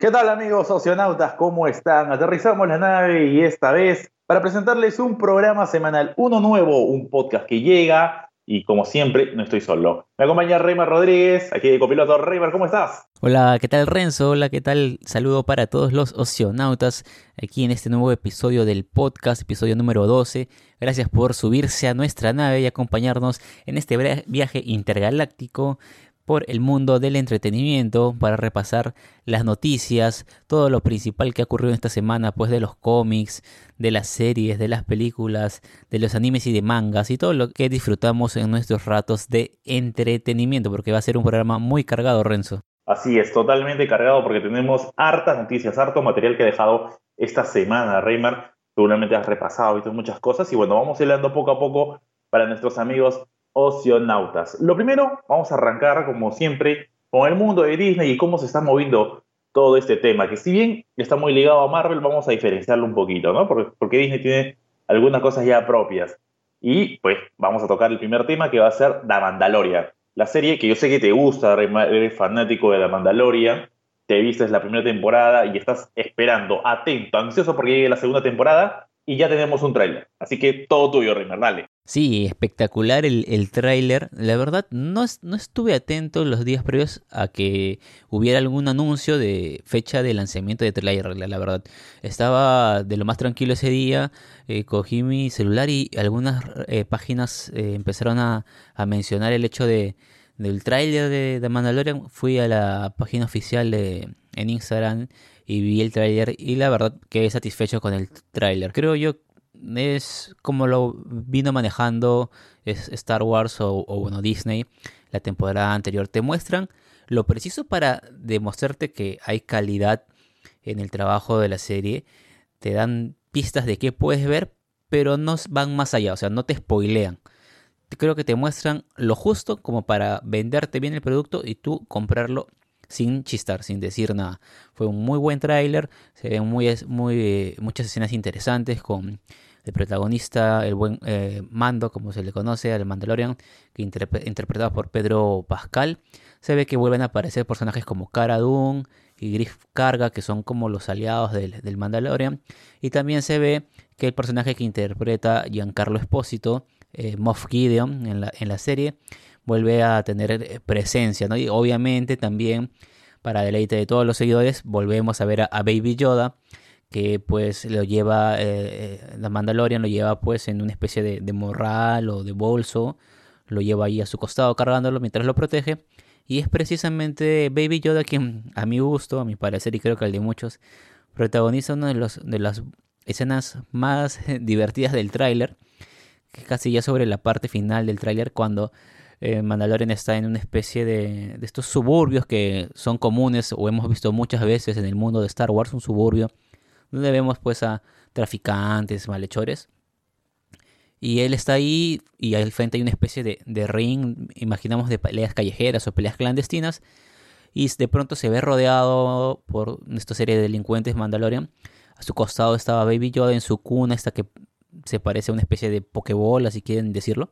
¿Qué tal amigos oceanautas? ¿Cómo están? Aterrizamos la nave y esta vez para presentarles un programa semanal, uno nuevo, un podcast que llega y como siempre no estoy solo. Me acompaña Reymar Rodríguez, aquí de copiloto. Reymar, ¿cómo estás? Hola, ¿qué tal Renzo? Hola, ¿qué tal? Saludo para todos los oceanautas aquí en este nuevo episodio del podcast, episodio número 12. Gracias por subirse a nuestra nave y acompañarnos en este viaje intergaláctico por el mundo del entretenimiento para repasar las noticias, todo lo principal que ha ocurrido esta semana, pues de los cómics, de las series, de las películas, de los animes y de mangas y todo lo que disfrutamos en nuestros ratos de entretenimiento, porque va a ser un programa muy cargado, Renzo. Así es, totalmente cargado porque tenemos hartas noticias, harto material que he dejado esta semana, Reymar. Seguramente has repasado, visto muchas cosas y bueno, vamos hablando poco a poco para nuestros amigos Lo primero, vamos a arrancar, como siempre, con el mundo de Disney y cómo se está moviendo todo este tema, que si bien está muy ligado a Marvel, vamos a diferenciarlo un poquito, ¿no? Porque, Disney tiene algunas cosas ya propias. Y pues vamos a tocar el primer tema que va a ser The Mandalorian. La serie que yo sé que te gusta, eres fanático de The Mandalorian, te viste la primera temporada y estás esperando, atento, ansioso porque llegue la segunda temporada y ya tenemos un tráiler. Así que todo tuyo, Reimer, dale. Sí, espectacular el, el tráiler. La verdad, no, no estuve atento los días previos a que hubiera algún anuncio de fecha de lanzamiento de tráiler, la, verdad. Estaba de lo más tranquilo ese día, eh, cogí mi celular y algunas eh, páginas eh, empezaron a, mencionar el hecho de del tráiler de, de, Mandalorian. Fui a la página oficial de, en Instagram y vi el tráiler y la verdad quedé satisfecho con el tráiler. Creo yo es como lo vino manejando Star Wars o, bueno, Disney la temporada anterior. Te muestran lo preciso para demostrarte que hay calidad en el trabajo de la serie. Te dan pistas de qué puedes ver, pero no van más allá, o sea, no te spoilean. Creo que te muestran lo justo como para venderte bien el producto y tú comprarlo sin chistar, sin decir nada. Fue un muy buen tráiler, se ven muy, muy, muchas escenas interesantes con el protagonista, el buen eh, Mando, como se le conoce, al Mandalorian, que interpretado por Pedro Pascal. Se ve que vuelven a aparecer personajes como Cara Dune y Griff Carga, que son como los aliados del, Mandalorian. Y también se ve que el personaje que interpreta Giancarlo Espósito, eh, Moff Gideon, en la, en la serie, vuelve a tener eh, presencia. Y obviamente también, para deleite de todos los seguidores, volvemos a ver a Baby Yoda que pues lo lleva, eh, eh, la Mandalorian lo lleva pues en una especie de, morral o de bolso, lo lleva ahí a su costado cargándolo mientras lo protege. Y es precisamente Baby Yoda quien, a mi gusto, a mi parecer y creo que al de muchos, protagoniza una de, los, de las escenas más divertidas del tráiler, que casi ya sobre la parte final del tráiler cuando eh, Mandalorian está en una especie de, de estos suburbios que son comunes o hemos visto muchas veces en el mundo de Star Wars, un suburbio donde vemos pues a traficantes, malhechores. Y él está ahí y al frente hay una especie de, ring, imaginamos de peleas callejeras o peleas clandestinas. Y de pronto se ve rodeado por esta serie de delincuentes Mandalorian. A su costado estaba Baby Yoda en su cuna, esta que se parece a una especie de pokebola, si quieren decirlo.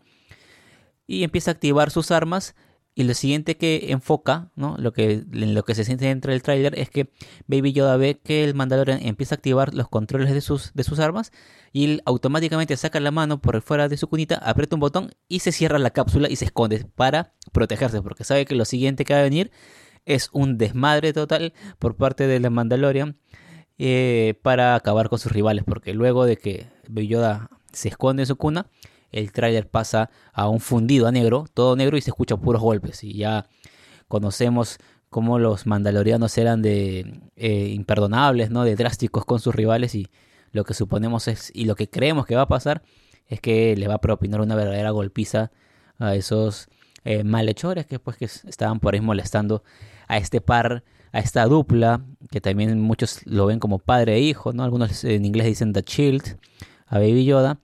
Y empieza a activar sus armas y lo siguiente que enfoca, ¿no? Lo que, en lo que se siente dentro del tráiler es que Baby Yoda ve que el Mandalorian empieza a activar los controles de sus, de armas y él automáticamente saca la mano por fuera de su cunita, aprieta un botón y se cierra la cápsula y se esconde para protegerse porque sabe que lo siguiente que va a venir es un desmadre total por parte del Mandalorian eh, para acabar con sus rivales porque luego de que Baby Yoda se esconde en su cuna, el tráiler pasa a un fundido a negro, todo negro y se escucha puros golpes. Y ya conocemos cómo los mandalorianos eran de eh, imperdonables, ¿no? De drásticos con sus rivales y lo que suponemos es y lo que creemos que va a pasar es que le va a propinar una verdadera golpiza a esos eh, malhechores que pues que estaban por ahí molestando a este par, a esta dupla que también muchos lo ven como padre e hijo, ¿no? Algunos en inglés dicen The Shield a Baby Yoda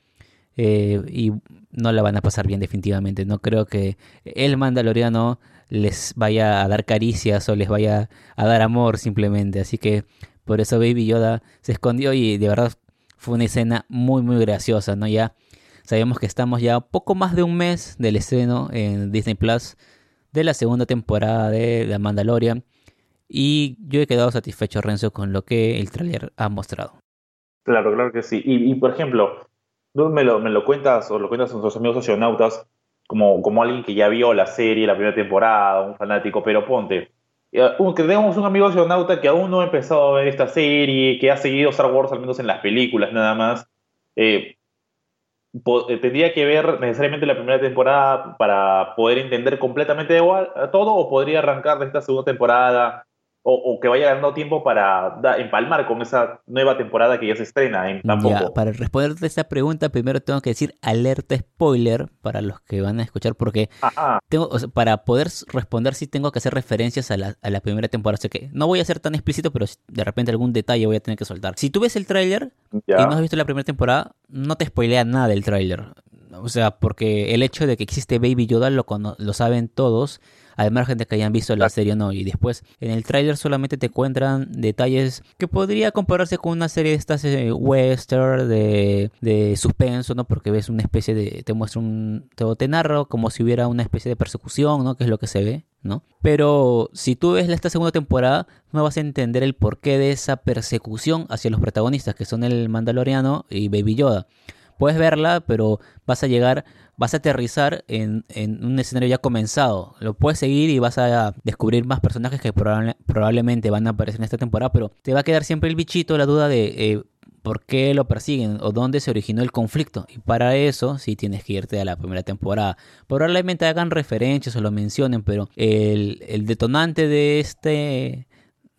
eh, y no la van a pasar bien definitivamente. No creo que el mandaloriano les vaya a dar caricias o les vaya a dar amor simplemente. Así que por eso Baby Yoda se escondió y de verdad fue una escena muy muy graciosa, ¿no? Ya sabemos que estamos ya poco más de un mes del estreno en Disney Plus de la segunda temporada de The Mandalorian. Y yo he quedado satisfecho, Renzo, con lo que el tráiler ha mostrado. Claro, claro que sí. Y, por ejemplo, tú me lo, me lo cuentas o lo cuentas a nuestros amigos socionautas como, como alguien que ya vio la serie, la primera temporada, un fanático, pero ponte, eh, que tenemos un amigo astronauta que aún no ha empezado a ver esta serie, que ha seguido Star Wars al menos en las películas nada más, eh, eh, tendría que ver necesariamente la primera temporada para poder entender completamente todo o podría arrancar de esta segunda temporada o, que vaya ganando tiempo para empalmar con esa nueva temporada que ya se estrena en tampoco. para responderte esta pregunta, primero tengo que decir alerta spoiler para los que van a escuchar, porque tengo, para poder responder sí tengo que hacer referencias a la, a la primera temporada. O sea que no voy a ser tan explícito, pero de repente algún detalle voy a tener que soltar. Si tú ves el tráiler y no has visto la primera temporada, no te spoilea nada del tráiler. O sea, porque el hecho de que existe Baby Yoda lo, lo saben todos además gente que hayan visto la serie o no. Y después en el tráiler solamente te encuentran detalles que podría compararse con una serie de estas eh, western de, de, suspenso, ¿no? Porque ves una especie de, te muestra un, te, te narro como si hubiera una especie de persecución, ¿no? Que es lo que se ve. ¿no? Pero si tú ves esta segunda temporada, no vas a entender el porqué de esa persecución hacia los protagonistas, que son el Mandaloriano y Baby Yoda. Puedes verla, pero vas a llegar vas a aterrizar en, un escenario ya comenzado. Lo puedes seguir y vas a descubrir más personajes que probablemente van a aparecer en esta temporada, pero te va a quedar siempre el bichito, la duda de eh, por qué lo persiguen o dónde se originó el conflicto. Y para eso sí tienes que irte a la primera temporada. Probablemente hagan referencias o lo mencionen, pero el, detonante de este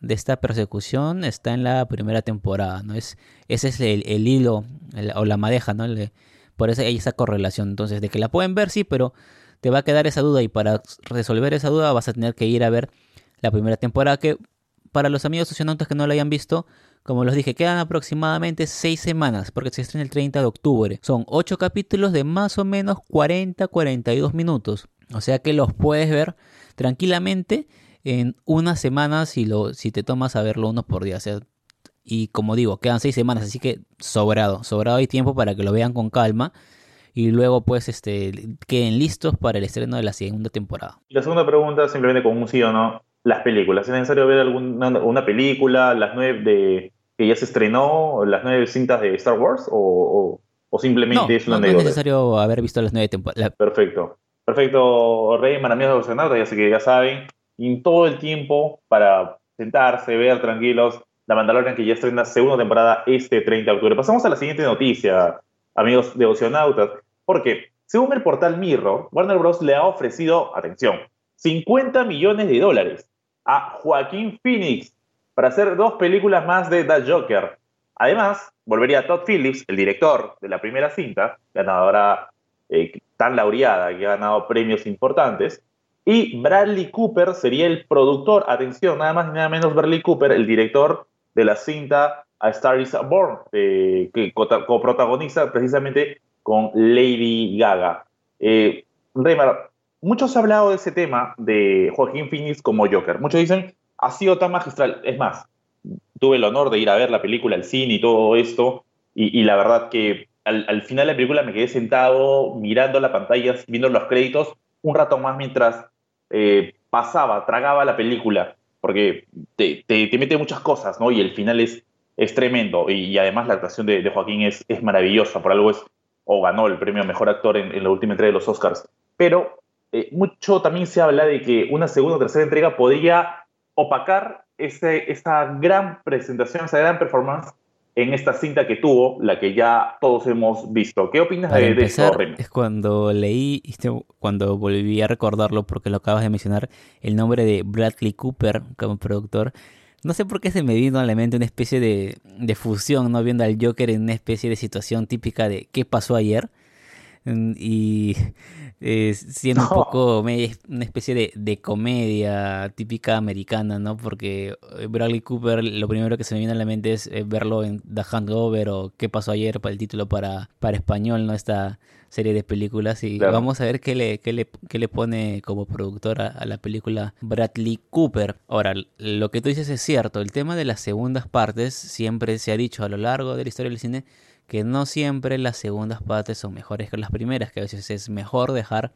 de esta persecución está en la primera temporada, ¿no? Es, ese es el, hilo o la madeja, ¿no? Por eso hay esa correlación. Entonces, de que la pueden ver, sí, pero te va a quedar esa duda y para resolver esa duda vas a tener que ir a ver la primera temporada que para los amigos socionautas que no la hayan visto, como los dije, quedan aproximadamente 6 semanas porque se estrena el 30 de octubre. Son 8 capítulos de más o menos 40-42 minutos. O sea que los puedes ver tranquilamente en una semana si, lo, si te tomas a verlo uno por día. O sea, y como digo, quedan seis semanas, así que sobrado, sobrado hay tiempo para que lo vean con calma y luego pues este queden listos para el estreno de la segunda temporada. La segunda pregunta simplemente con un sí o no, las películas, ¿es necesario ver alguna una película, las nueve de que ya se estrenó, las nueve cintas de Star Wars o, o, simplemente es una no, no es necesario haber visto las nueve temporadas. Perfecto. Perfecto, Rey, de ya sé que ya saben, y todo el tiempo para sentarse, ver tranquilos la Mandalorian que ya estrena segunda temporada este 30 de octubre. Pasamos a la siguiente noticia, amigos de Oceanautas, porque según el portal Mirror, Warner Bros. le ha ofrecido, atención, 50 millones de dólares a Joaquín Phoenix para hacer dos películas más de The Joker. Además, volvería Todd Phillips, el director de la primera cinta, ganadora eh, tan laureada que ha ganado premios importantes, y Bradley Cooper sería el productor, atención, nada más ni nada menos Bradley Cooper, el director de la cinta A Star is Born, eh, que coprotagoniza precisamente con Lady Gaga. Eh, Reymar, muchos han hablado de ese tema de Joaquín Phoenix como Joker. Muchos dicen, ha sido tan magistral. Es más, tuve el honor de ir a ver la película, el cine y todo esto, y, la verdad que al, final de la película me quedé sentado mirando la pantalla, viendo los créditos, un rato más mientras eh, pasaba, tragaba la película porque te, te, mete muchas cosas, ¿no? Y el final es, es tremendo. Y, además la actuación de, Joaquín es, es, maravillosa, por algo es, o ganó el premio Mejor Actor en, la última entrega de los Oscars. Pero eh, mucho también se habla de que una segunda o tercera entrega podría opacar ese, esa gran presentación, esa gran performance en esta cinta que tuvo, la que ya todos hemos visto. ¿Qué opinas de, empezar, Es cuando leí, cuando volví a recordarlo, porque lo acabas de mencionar, el nombre de Bradley Cooper como productor. No sé por qué se me vino a la mente una especie de, de fusión, ¿no? Viendo al Joker en una especie de situación típica de ¿qué pasó ayer? Mm, y eh, siendo un poco una especie de, de, comedia típica americana, ¿no? Porque eh, Bradley Cooper, lo primero que se me viene a la mente es eh, verlo en The Hangover o ¿Qué pasó ayer? para el título para, para español, ¿no? Esta serie de películas y vamos a ver qué le, qué le, qué le pone como productor a, la película Bradley Cooper. Ahora, lo que tú dices es cierto, el tema de las segundas partes siempre se ha dicho a lo largo de la historia del cine que no siempre las segundas partes son mejores que las primeras, que a veces es mejor dejar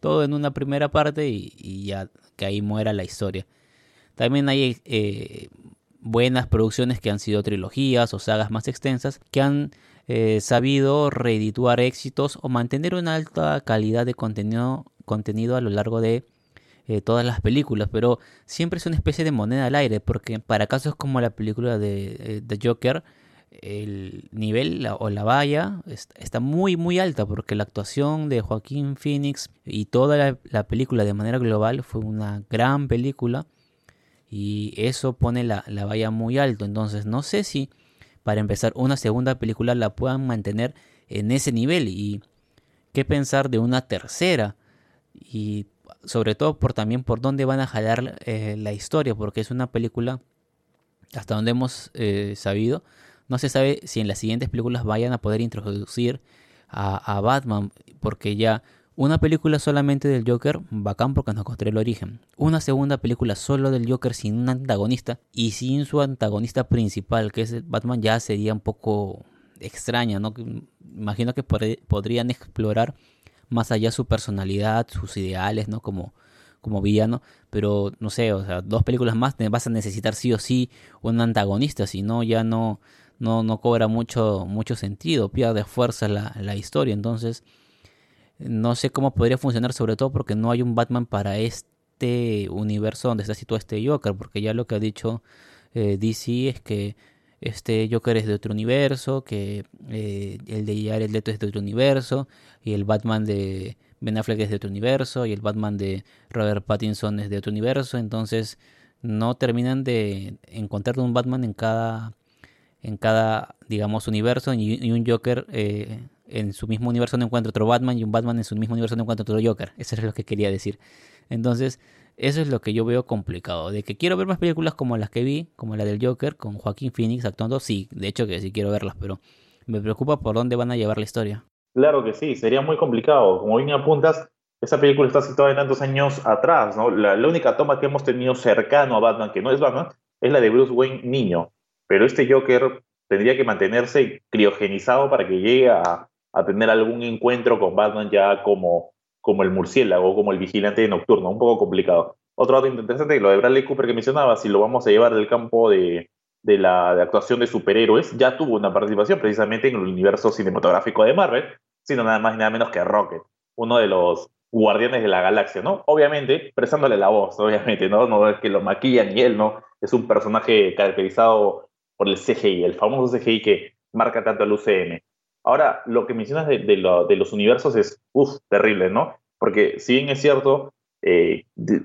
todo en una primera parte y, ya que ahí muera la historia. También hay eh, buenas producciones que han sido trilogías o sagas más extensas que han eh, sabido reedituar éxitos o mantener una alta calidad de contenido, contenido a lo largo de eh, todas las películas, pero siempre es una especie de moneda al aire, porque para casos como la película de, The Joker, el nivel o la valla está muy muy alta porque la actuación de Joaquín Phoenix y toda la, película de manera global fue una gran película y eso pone la, la valla muy alto. Entonces no sé si para empezar una segunda película la puedan mantener en ese nivel y qué pensar de una tercera y sobre todo por también por dónde van a jalar eh, la historia porque es una película hasta donde hemos eh, sabido no se sabe si en las siguientes películas vayan a poder introducir a, Batman, porque ya una película solamente del Joker, bacán porque nos construye el origen. Una segunda película solo del Joker sin un antagonista y sin su antagonista principal, que es Batman, ya sería un poco extraña, ¿no? Imagino que podrían explorar más allá su personalidad, sus ideales, ¿no? Como, como villano, pero no sé, o sea, dos películas más vas a necesitar sí o sí un antagonista, si no, ya no, no, no cobra mucho, mucho sentido, pierde fuerza la, la historia. Entonces, no sé cómo podría funcionar, sobre todo porque no hay un Batman para este universo donde está situado este Joker, porque ya lo que ha dicho eh, DC es que este Joker es de otro universo, que eh, el de Jared Leto es de otro universo, y el Batman de Ben Affleck es de otro universo, y el Batman de Robert Pattinson es de otro universo, entonces no terminan de encontrar un Batman en cada en cada, digamos, universo y, un Joker eh, en su mismo universo no encuentra otro Batman y un Batman en su mismo universo no encuentra otro Joker. Eso es lo que quería decir. Entonces, eso es lo que yo veo complicado. De que quiero ver más películas como las que vi, como la del Joker, con Joaquín Phoenix actuando, sí, de hecho que sí quiero verlas, pero me preocupa por dónde van a llevar la historia. Claro que sí, sería muy complicado. Como bien apuntas, esa película está situada en tantos años atrás, ¿no? La, la, única toma que hemos tenido cercano a Batman, que no es Batman, es la de Bruce Wayne niño pero este Joker tendría que mantenerse criogenizado para que llegue a, tener algún encuentro con Batman ya como, como el murciélago, como el vigilante nocturno, un poco complicado. Otro dato interesante, lo de Bradley Cooper que mencionaba, si lo vamos a llevar del campo de, la actuación de superhéroes, ya tuvo una participación precisamente en el universo cinematográfico de Marvel, sino nada más y nada menos que Rocket, uno de los guardianes de la galaxia, ¿no? Obviamente, prestándole la voz, obviamente, ¿no? No es que lo maquillan ni él, ¿no? Es un personaje caracterizado por el CGI, el famoso CGI que marca tanto el UCM. Ahora, lo que mencionas de, los universos es, uff, terrible, ¿no? Porque si bien es cierto, eh,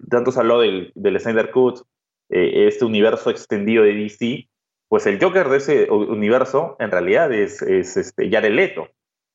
tanto se habló del, del Snyder Cut, eh, este universo extendido de DC, pues el Joker de ese universo en realidad es, es este, Jared Leto,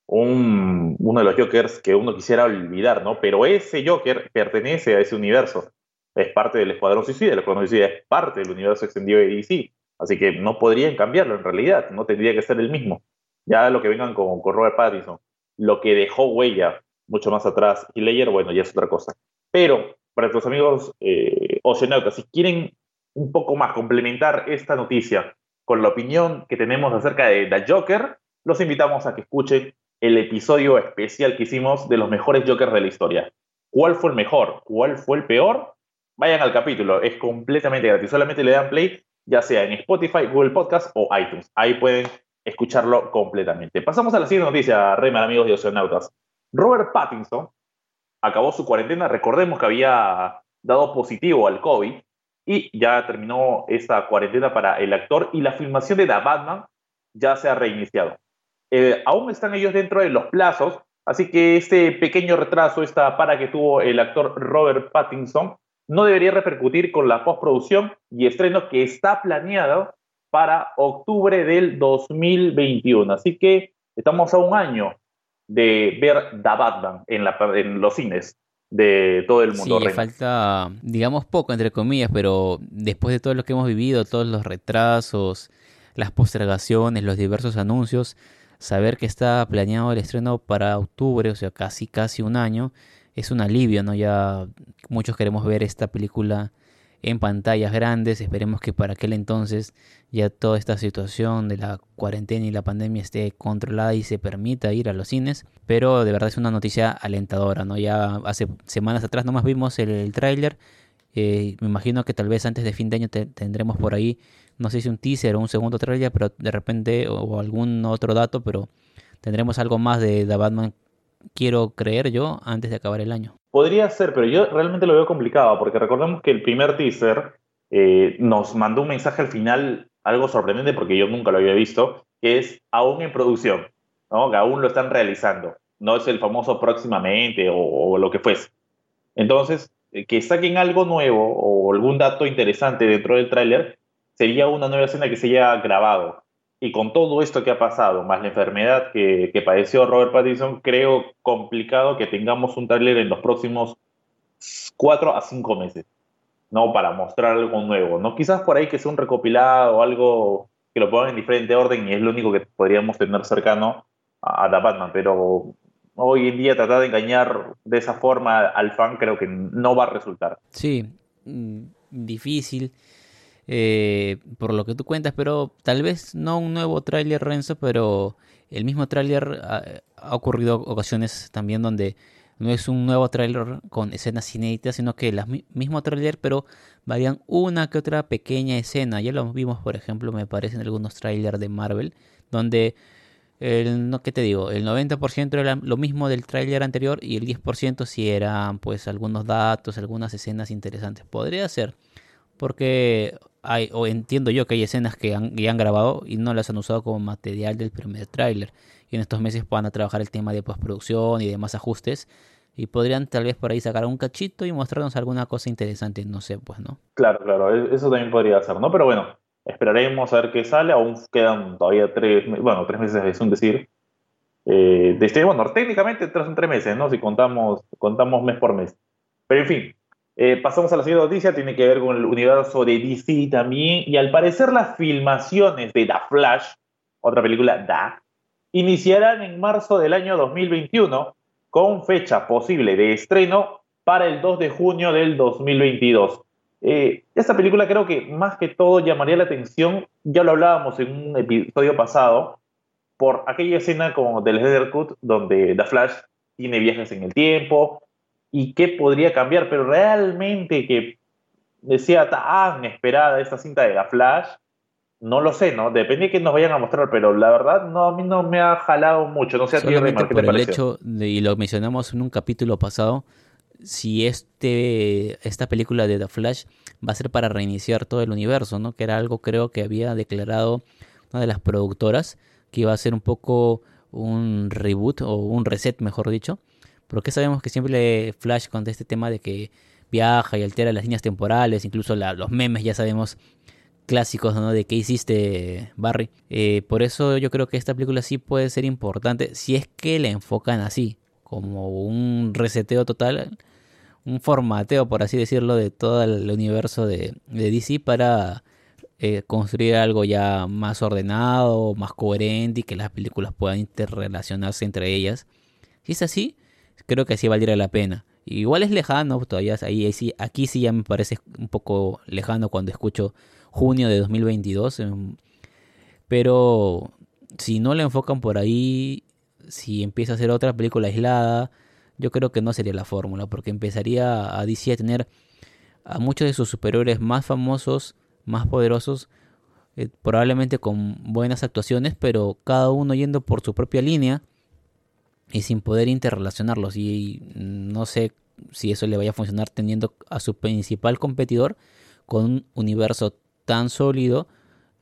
un, uno de los Jokers que uno quisiera olvidar, ¿no? Pero ese Joker pertenece a ese universo, es parte del Escuadrón Suicida, el Escuadrón Suicida es parte del universo extendido de DC. Así que no podrían cambiarlo en realidad, no tendría que ser el mismo. Ya lo que vengan con, con Robert Pattinson, lo que dejó huella mucho más atrás y Leyer, bueno, ya es otra cosa. Pero para nuestros amigos eh, oceanautas, si quieren un poco más complementar esta noticia con la opinión que tenemos acerca de The Joker, los invitamos a que escuchen el episodio especial que hicimos de los mejores Jokers de la historia. ¿Cuál fue el mejor? ¿Cuál fue el peor? Vayan al capítulo, es completamente gratis. Solamente le dan play ya sea en Spotify, Google Podcast o iTunes. Ahí pueden escucharlo completamente. Pasamos a la siguiente noticia, Reymar, amigos de Oceanautas. Robert Pattinson acabó su cuarentena. Recordemos que había dado positivo al COVID y ya terminó esta cuarentena para el actor y la filmación de The Batman ya se ha reiniciado. Eh, aún están ellos dentro de los plazos, así que este pequeño retraso, esta para que tuvo el actor Robert Pattinson, no debería repercutir con la postproducción y estreno que está planeado para octubre del 2021. Así que estamos a un año de ver The Batman en, la, en los cines de todo el mundo. Sí, le falta, digamos, poco, entre comillas, pero después de todo lo que hemos vivido, todos los retrasos, las postergaciones, los diversos anuncios, saber que está planeado el estreno para octubre, o sea, casi, casi un año, es un alivio, ¿no? Ya muchos queremos ver esta película en pantallas grandes, esperemos que para aquel entonces ya toda esta situación de la cuarentena y la pandemia esté controlada y se permita ir a los cines, pero de verdad es una noticia alentadora, ¿no? Ya hace semanas atrás nomás vimos el, el tráiler Eh, me imagino que tal vez antes de fin de año tendremos por ahí, no sé si un teaser o un segundo trailer, pero de repente, o, algún otro dato, pero tendremos algo más de The Batman, quiero creer yo, antes de acabar el año. Podría ser, pero yo realmente lo veo complicado, porque recordemos que el primer teaser eh, nos mandó un mensaje al final, algo sorprendente, porque yo nunca lo había visto, que es aún en producción, ¿no? que aún lo están realizando. No es el famoso próximamente o, lo que fuese. Entonces, eh, que saquen algo nuevo o algún dato interesante dentro del tráiler, sería una nueva escena que se haya grabado. Y con todo esto que ha pasado, más la enfermedad que, que padeció Robert Pattinson, creo complicado que tengamos un tráiler en los próximos cuatro a cinco meses, ¿no? Para mostrar algo nuevo, ¿no? Quizás por ahí que sea un recopilado o algo que lo pongan en diferente orden y es lo único que podríamos tener cercano a, a The Batman, pero hoy en día tratar de engañar de esa forma al fan creo que no va a resultar. Sí, mm, difícil. Eh, por lo que tú cuentas, pero tal vez no un nuevo tráiler Renzo, pero el mismo tráiler ha, ocurrido ocasiones también donde no es un nuevo tráiler con escenas inéditas, sino que el mismo tráiler, pero varían una que otra pequeña escena. Ya lo vimos, por ejemplo, me parece en algunos trailers de Marvel, donde el, no, ¿qué te digo? El 90% era lo mismo del tráiler anterior y el 10% si eran pues algunos datos, algunas escenas interesantes. Podría ser, porque hay, o entiendo yo que hay escenas que han, han grabado y no las han usado como material del primer tráiler. Y en estos meses van a trabajar el tema de postproducción y demás ajustes. Y podrían tal vez por ahí sacar un cachito y mostrarnos alguna cosa interesante, no sé, pues, ¿no? Claro, claro, e-, eso también podría ser, ¿no? Pero bueno, Esperaremos a ver qué sale. Aún quedan todavía tres, bueno, tres meses es un decir. Eh, este, bueno, técnicamente son tres meses, ¿no? Si contamos, contamos mes por mes. Pero en fin, eh, pasamos a la siguiente noticia. Tiene que ver con el universo de DC también. Y al parecer las filmaciones de The Flash, otra película Da, iniciarán en marzo del año 2021 con fecha posible de estreno para el 2 de junio del 2022. Eh, esta película creo que más que todo llamaría la atención, ya lo hablábamos en un episodio pasado, por aquella escena como del Heather Cut donde The Flash tiene viajes en el tiempo y qué podría cambiar, pero realmente que decía tan esperada esta cinta de The Flash, no lo sé, ¿no? Depende de qué nos vayan a mostrar, pero la verdad no, a mí no me ha jalado mucho, no sé a ti, por el hecho, de, y lo mencionamos en un capítulo pasado, si este, esta película de The Flash va a ser para reiniciar todo el universo, ¿no? Que era algo creo que había declarado una de las productoras, que iba a ser un poco un reboot o un reset, mejor dicho. Porque sabemos que siempre Flash con este tema de que viaja y altera las líneas temporales, incluso los memes ya sabemos clásicos ¿no? de qué hiciste Barry. Eh, por eso yo creo que esta película sí puede ser importante si es que la enfocan así, como un reseteo total un formateo, por así decirlo, de todo el universo de, DC para eh, construir algo ya más ordenado, más coherente y que las películas puedan interrelacionarse entre ellas. Si es así, creo que así valdría la pena. Igual es lejano, todavía ahí, sí, aquí sí ya me parece un poco lejano cuando escucho junio de 2022. Em, pero si no le enfocan por ahí, si empieza a hacer otra película aislada, yo creo que no sería la fórmula, porque empezaría a DC a tener a muchos de sus superiores más famosos, más poderosos, eh, probablemente con buenas actuaciones, pero cada uno yendo por su propia línea y sin poder interrelacionarlos. Y no sé si eso le vaya a funcionar teniendo a su principal competidor con un universo tan sólido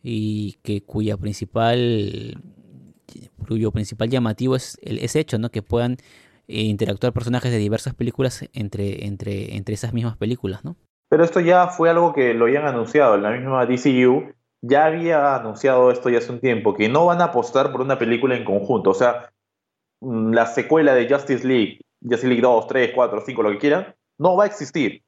y que cuya principal cuyo principal llamativo es el hecho, ¿no? Que puedan e interactuar personajes de diversas películas entre, entre, entre esas mismas películas, ¿no? Pero esto ya fue algo que lo habían anunciado, la misma DCU ya había anunciado esto ya hace un tiempo, que no van a apostar por una película en conjunto, o sea, la secuela de Justice League, Justice League 2, 3, 4, 5, lo que quieran, no va a existir.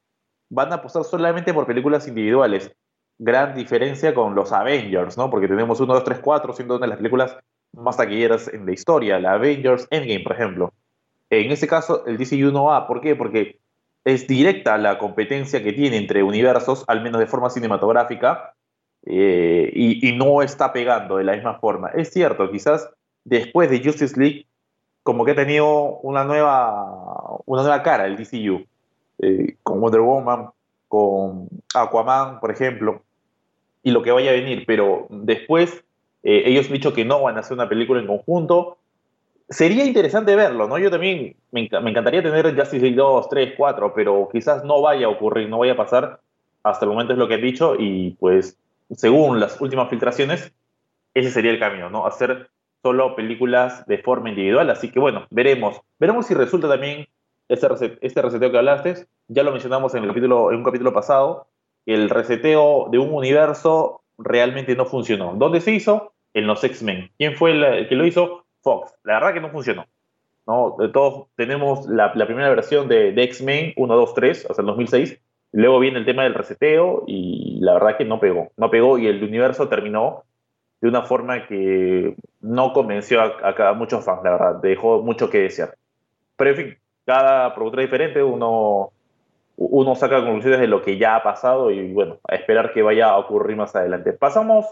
Van a apostar solamente por películas individuales. Gran diferencia con los Avengers, ¿no? Porque tenemos 1, 2, 3, 4, siendo una de las películas más taquilleras en la historia, la Avengers Endgame, por ejemplo. En ese caso, el DCU no va. ¿Por qué? Porque es directa la competencia que tiene entre universos, al menos de forma cinematográfica, eh, y, no está pegando de la misma forma. Es cierto, quizás después de Justice League, como que ha tenido una nueva, una nueva cara el DCU, eh, con Wonder Woman, con Aquaman, por ejemplo, y lo que vaya a venir, pero después eh, ellos han dicho que no van a hacer una película en conjunto. Sería interesante verlo, ¿no? Yo también me, encantaría tener Justice League 2, 3, 4, pero quizás no vaya a ocurrir, no vaya a pasar. Hasta el momento es lo que han dicho y pues según las últimas filtraciones, ese sería el camino, ¿no? Hacer solo películas de forma individual. Así que bueno, veremos. Veremos si resulta también este, este reseteo que hablaste. Ya lo mencionamos en, el capítulo, en un capítulo pasado. El reseteo de un universo realmente no funcionó. ¿Dónde se hizo? En los X-Men. ¿Quién fue el, que lo hizo? Fox. La verdad que no funcionó. ¿no? Todos tenemos la, primera versión de, de X-Men 1, 2, 3, hasta el 2006. Luego viene el tema del reseteo y la verdad que no pegó. No pegó y el universo terminó de una forma que no convenció a, muchos fans, la verdad, dejó mucho que desear. Pero en fin, cada productor diferente, uno, uno saca conclusiones de lo que ya ha pasado y bueno, a esperar que vaya a ocurrir más adelante. Pasamos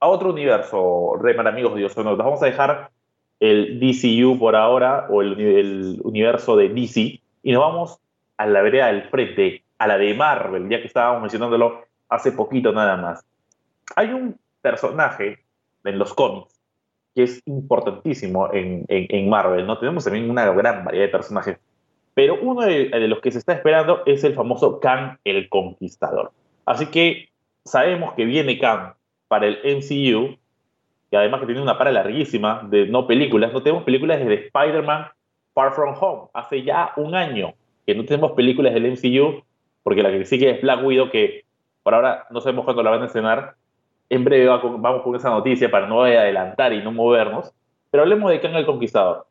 a otro universo, Remar, amigos de Dios, vamos a dejar el DCU por ahora, o el, el universo de DC, y nos vamos a la vereda del frente, a la de Marvel, ya que estábamos mencionándolo hace poquito nada más. Hay un personaje en los cómics que es importantísimo en, en, Marvel, ¿no? Tenemos también una gran variedad de personajes, pero uno de, los que se está esperando es el famoso Kang el Conquistador. Así que sabemos que viene Kang para el MCU, y además que tiene una para larguísima de no películas, no tenemos películas desde Spider-Man Far From Home, hace ya un año que no tenemos películas del MCU, porque la que sigue es Black Widow, que por ahora no sabemos cuándo la van a estrenar, en breve vamos con esa noticia para no adelantar y no movernos. Pero hablemos de Kang el Conquistador.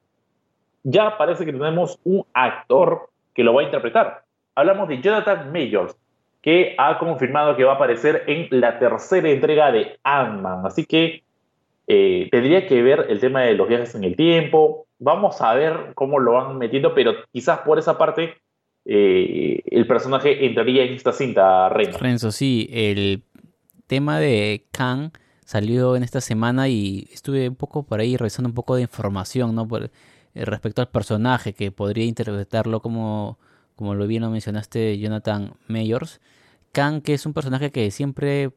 Ya parece que tenemos un actor que lo va a interpretar. Hablamos de Jonathan Majors, que ha confirmado que va a aparecer en la tercera entrega de Ant-Man. Así que eh, tendría que ver el tema de los viajes en el tiempo. Vamos a ver cómo lo van metiendo, pero quizás por esa parte eh, el personaje entraría en esta cinta, Renzo. Renzo, sí, el tema de Kang salió en esta semana y estuve un poco por ahí revisando un poco de información, ¿no? Eh, respecto al personaje que podría interpretarlo como, como lo bien lo mencionaste Jonathan Mayors. Kang, que es un personaje que siempre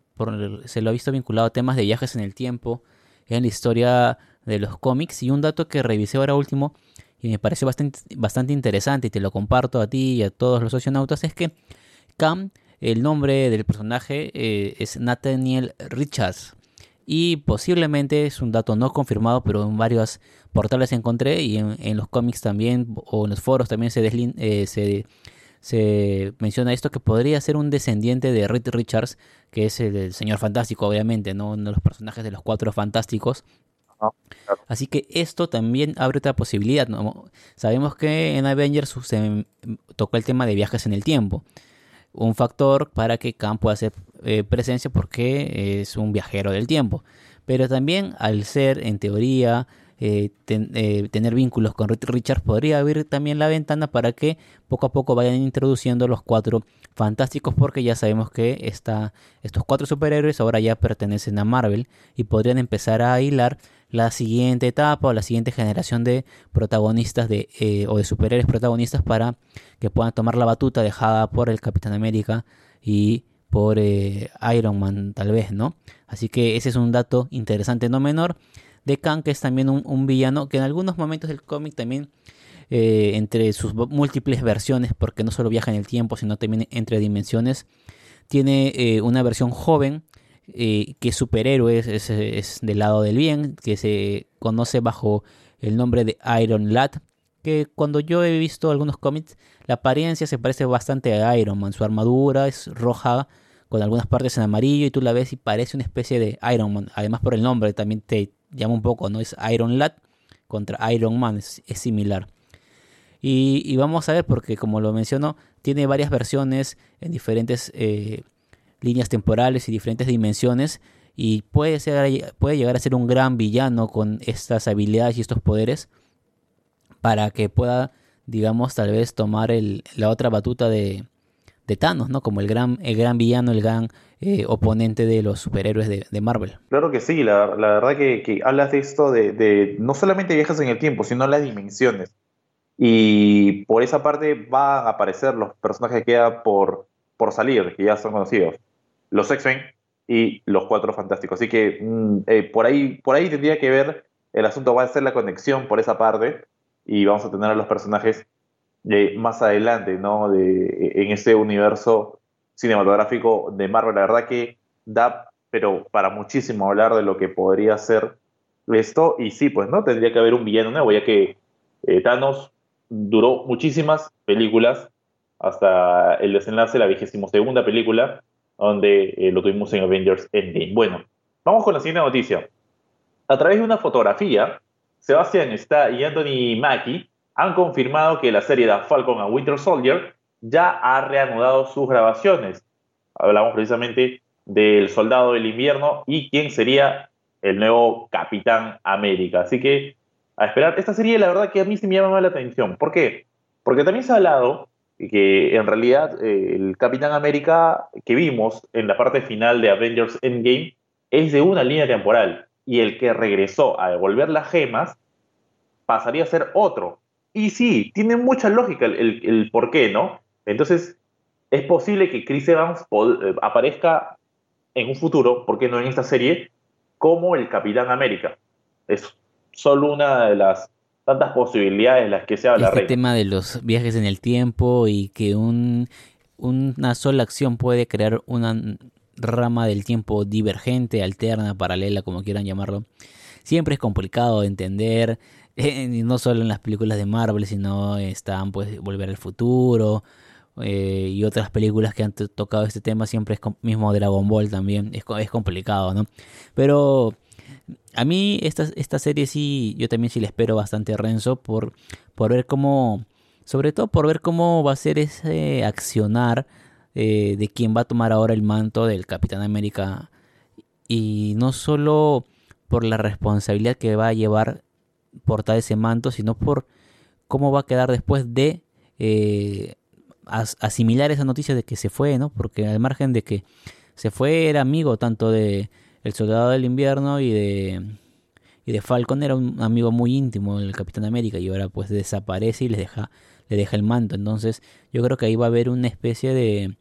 se lo ha visto vinculado a temas de viajes en el tiempo, en la historia de los cómics. Y un dato que revisé ahora último y me pareció bastante, bastante interesante y te lo comparto a ti y a todos los socionautas es que Kang el nombre del personaje eh, es Nathaniel Richards. Y posiblemente es un dato no confirmado, pero en varios portales encontré y en, los cómics también, o en los foros también se, eh, se, se, menciona esto, que podría ser un descendiente de Reed Richards, que es el, señor fantástico, obviamente, ¿no? uno de los personajes de los cuatro fantásticos. Así que esto también abre otra posibilidad. Sabemos que en Avengers se tocó el tema de viajes en el tiempo un factor para que pueda hacer eh, presencia porque es un viajero del tiempo. Pero también al ser, en teoría, eh, eh, tener vínculos con Richard podría abrir también la ventana para que poco a poco vayan introduciendo los cuatro fantásticos porque ya sabemos que estos cuatro superhéroes ahora ya pertenecen a Marvel y podrían empezar a hilar la siguiente etapa o la siguiente generación de protagonistas de, eh, o de superhéroes protagonistas para que puedan tomar la batuta dejada por el Capitán América y por eh, Iron Man tal vez, ¿no? Así que ese es un dato interesante no menor de Kang, que es también un, villano que en algunos momentos del cómic también eh, entre sus múltiples versiones, porque no solo viaja en el tiempo, sino también entre dimensiones, tiene una versión joven eh, que superhéroe es, es, del lado del bien, que se conoce bajo el nombre de Iron Lad, que cuando yo he visto algunos cómics, la apariencia se parece bastante a Iron Man, su armadura es roja con algunas partes en amarillo y tú la ves y parece una especie de Iron Man, además por el nombre también te llama un poco, ¿no? Es Iron Lad contra Iron Man, es, similar. Y, vamos a ver, porque como lo menciono, tiene varias versiones en diferentes eh, líneas temporales y diferentes dimensiones y puede, ser, puede llegar a ser un gran villano con estas habilidades y estos poderes para que pueda, digamos, tal vez tomar el, la otra batuta de, de Thanos, ¿no? Como el gran, el gran villano, el gran eh, oponente de los superhéroes de, Marvel. Claro que sí, la, verdad que, hablas de esto de, no solamente viajes en el tiempo, sino las dimensiones. Y por esa parte van a aparecer los personajes que quedan por por salir, que ya son conocidos. Los X-Men y los Cuatro Fantásticos. Así que mm, eh, por, ahí, por ahí tendría que ver, el asunto va a ser la conexión por esa parte y vamos a tener a los personajes eh, más adelante, ¿no? De, en ese universo cinematográfico de Marvel. La verdad que da, pero para muchísimo hablar de lo que podría ser esto. Y sí, pues, ¿no? Tendría que haber un villano nuevo, ya que eh, Thanos duró muchísimas películas hasta el desenlace de la vigésimo segunda película, donde eh, lo tuvimos en Avengers Endgame. Bueno, vamos con la siguiente noticia. A través de una fotografía, Sebastian Está y Anthony Mackie han confirmado que la serie de Falcon and Winter Soldier ya ha reanudado sus grabaciones. Hablamos precisamente del Soldado del Invierno y quién sería el nuevo Capitán América. Así que a esperar. Esta serie, la verdad, que a mí sí me llama la atención. ¿Por qué? Porque también se ha hablado que en realidad eh, el Capitán América que vimos en la parte final de Avengers Endgame es de una línea temporal y el que regresó a devolver las gemas pasaría a ser otro. Y sí, tiene mucha lógica el, por qué, ¿no? Entonces, es posible que Chris Evans eh, aparezca en un futuro, ¿por qué no en esta serie? Como el Capitán América. Es solo una de las tantas posibilidades de las que se habla. Este tema de los viajes en el tiempo y que un, una sola acción puede crear una rama del tiempo divergente, alterna, paralela, como quieran llamarlo. Siempre es complicado de entender, eh, no solo en las películas de Marvel, sino están pues Volver al Futuro eh, y otras películas que han tocado este tema, siempre es mismo Dragon Ball también, es, es complicado, ¿no? Pero a mí esta, esta serie sí, yo también sí le espero bastante a Renzo por, por ver cómo, sobre todo por ver cómo va a ser ese accionar eh, de quién va a tomar ahora el manto del Capitán América y no solo por la responsabilidad que va a llevar portar ese manto, sino por cómo va a quedar después de eh, asimilar esa noticia de que se fue, ¿no? Porque al margen de que se fue era amigo tanto de el Soldado del Invierno y de, y de Falcon era un amigo muy íntimo del Capitán América y ahora pues desaparece y le deja, le deja el manto. Entonces yo creo que ahí va a haber una especie de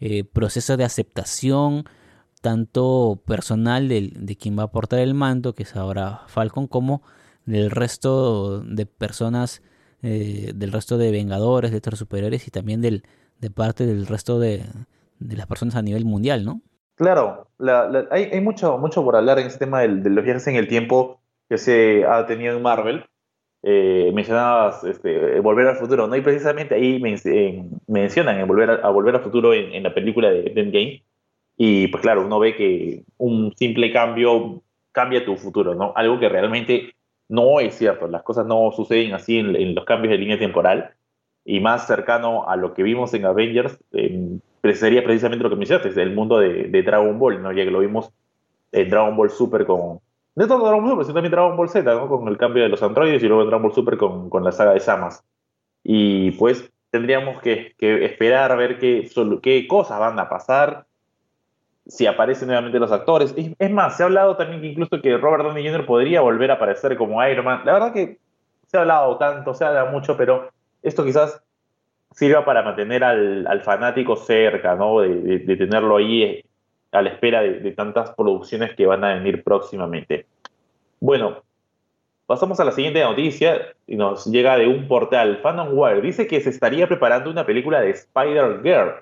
eh, proceso de aceptación tanto personal de, de quien va a aportar el manto, que es ahora Falcon, como del resto de personas, eh, del resto de Vengadores, de otros superiores y también del, de parte del resto de, de las personas a nivel mundial, ¿no? Claro, hay, mucho, mucho por hablar en este tema de, los viajes en el tiempo que se ha tenido en Marvel. Eh, mencionabas este, Volver al Futuro, ¿no? Y precisamente ahí mencionan el volver a, Volver al Futuro en, la película de, Endgame. Y pues claro, uno ve que un simple cambio cambia tu futuro, ¿no? Algo que realmente no es cierto. Las cosas no suceden así en, los cambios de línea temporal. Y más cercano a lo que vimos en Avengers, en sería precisamente lo que mencionaste, el mundo de, Dragon Ball, ¿no? Ya que lo vimos en Dragon Ball Super con... No todo Dragon Ball Super, sino también Dragon Ball Z, ¿no? Con el cambio de los androides y luego en Dragon Ball Super con, con la saga de Samas. Y pues tendríamos que, que esperar a ver qué, qué cosas van a pasar, si aparecen nuevamente los actores. Es, más, se ha hablado también que incluso que Robert Downey Jr. podría volver a aparecer como Iron Man. La verdad que se ha hablado tanto, se habla mucho, pero esto quizás sirva para mantener al, fanático cerca, ¿no? De, tenerlo ahí eh, a la espera de, tantas producciones que van a venir próximamente. Bueno, pasamos a la siguiente noticia y nos llega de un portal, Wire. Dice que se estaría preparando una película de Spider-Girl.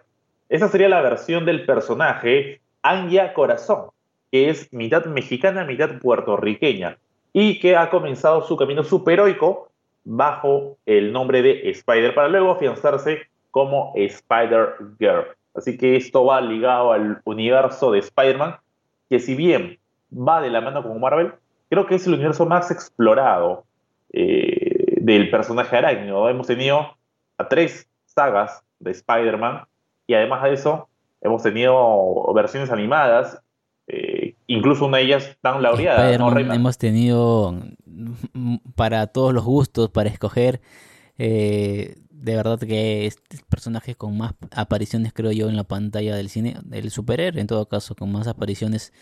Esa sería la versión del personaje Anya Corazón, que es mitad mexicana, mitad puertorriqueña, y que ha comenzado su camino superheroico bajo el nombre de Spider para luego afianzarse como Spider-Girl. Así que esto va ligado al universo de Spider-Man, que si bien va de la mano con Marvel, creo que es el universo más explorado eh, del personaje arácnido. Hemos tenido a tres sagas de Spider-Man y además de eso hemos tenido versiones animadas, incluso una de ellas tan laureada. hemos tenido para todos los gustos, para escoger. Eh, de verdad que este personaje con más apariciones, creo yo, en la pantalla del cine, el superhéroe en todo caso, con más apariciones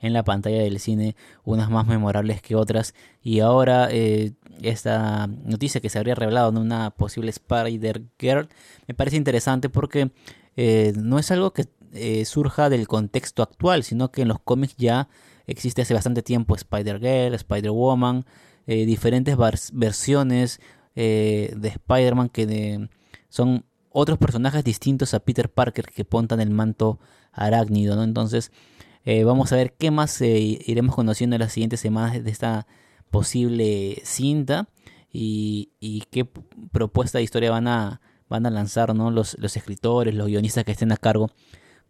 en la pantalla del cine, unas más memorables que otras. Y ahora eh, esta noticia que se habría revelado en una posible Spider-Girl me parece interesante porque eh, no es algo que eh, surja del contexto actual, sino que en los cómics ya existe hace bastante tiempo Spider-Girl, Spider-Woman, eh, diferentes versiones de Spider-Man que son otros personajes distintos a Peter Parker que pontan el manto arácnido, ¿no? Entonces, vamos a ver qué más iremos conociendo en las siguientes semanas de esta posible cinta y, qué propuesta de historia van a, van a lanzar ¿no? los escritores, los guionistas que estén a cargo,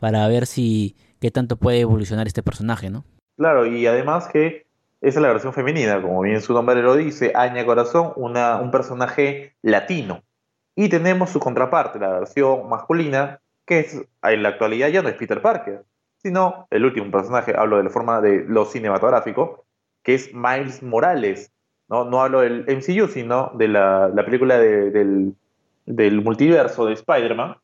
para ver si qué tanto puede evolucionar este personaje, ¿no? Claro, y además que esa es la versión femenina, como bien su nombre lo dice, Aña Corazón, una, un personaje latino. Y tenemos su contraparte, la versión masculina, que es en la actualidad ya no es Peter Parker, sino el último personaje, hablo de la forma de lo cinematográfico, que es Miles Morales. No, no hablo del MCU, sino de la, la película de, del, del multiverso de Spider-Man,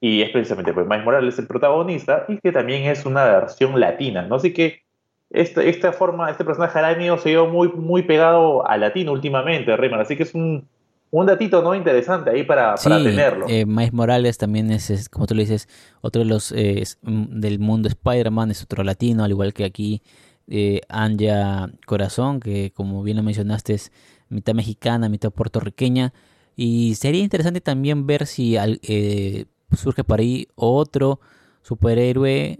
y es precisamente pues Miles Morales el protagonista, y que también es una versión latina, ¿no? Así que esta, esta forma, este personaje arácnido se vio muy, muy pegado a latino últimamente, Rayman, así que es un, un datito no interesante ahí para, para tenerlo. Eh, Miles Morales también es, como tú le dices, otro de los eh, del mundo Spider-Man, es otro latino, al igual que aquí eh, Anja Corazón, que como bien lo mencionaste es mitad mexicana, mitad puertorriqueña. Y sería interesante también ver si eh, surge por ahí otro superhéroe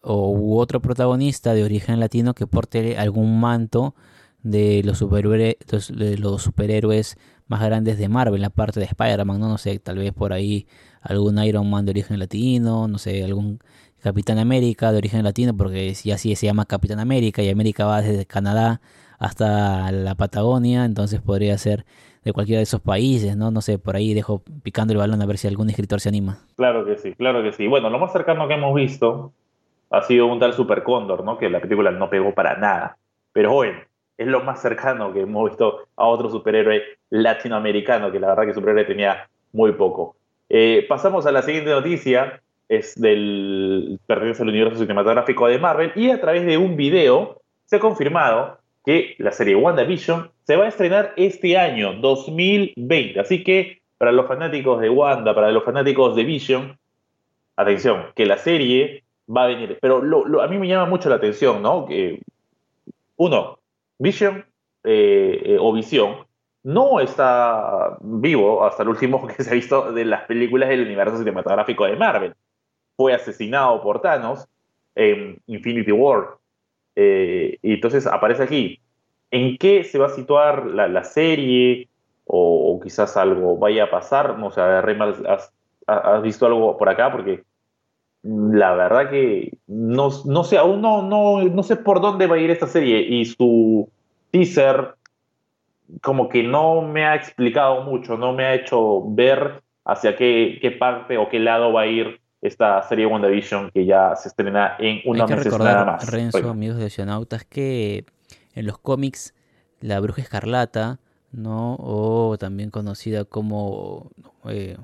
o otro protagonista de origen latino que porte algún manto de los, superhéroes, de los superhéroes más grandes de Marvel, la parte de Spider-Man, ¿no? no sé, tal vez por ahí algún Iron Man de origen latino, no sé, algún Capitán América de origen latino, porque si así se llama Capitán América y América va desde Canadá hasta la Patagonia, entonces podría ser de cualquiera de esos países, ¿no? No sé, por ahí dejo picando el balón a ver si algún escritor se anima. Claro que sí, claro que sí. Bueno, lo más cercano que hemos visto ha sido un tal Super Cóndor, ¿no? Que la película no pegó para nada. Pero bueno, es lo más cercano que hemos visto a otro superhéroe latinoamericano, que la verdad que superhéroe tenía muy poco. Eh, pasamos a la siguiente noticia, es del pertenece al universo cinematográfico de Marvel, y a través de un video se ha confirmado que la serie WandaVision se va a estrenar este año, 2020. Así que para los fanáticos de Wanda, para los fanáticos de Vision, atención, que la serie va a venir. Pero a mí me llama mucho la atención, ¿no? Que, uno, Vision eh, eh, o Visión no está vivo hasta el último que se ha visto de las películas del universo cinematográfico de Marvel. Fue asesinado por Thanos en Infinity War. Eh, y entonces aparece aquí. ¿En qué se va a situar la, serie? O, quizás algo vaya a pasar. No sé, ¿has, ¿has, visto algo por acá? Porque la verdad que no, no sé, aún no, no, no sé por dónde va a ir esta serie. Y su teaser como que no me ha explicado mucho, no me ha hecho ver hacia qué parte o qué lado va a ir esta serie WandaVision que ya se estrena en una mes nada más. Renzo, amigos de Oceanautas, que en los cómics la bruja escarlata, ¿no? O también conocida como eh,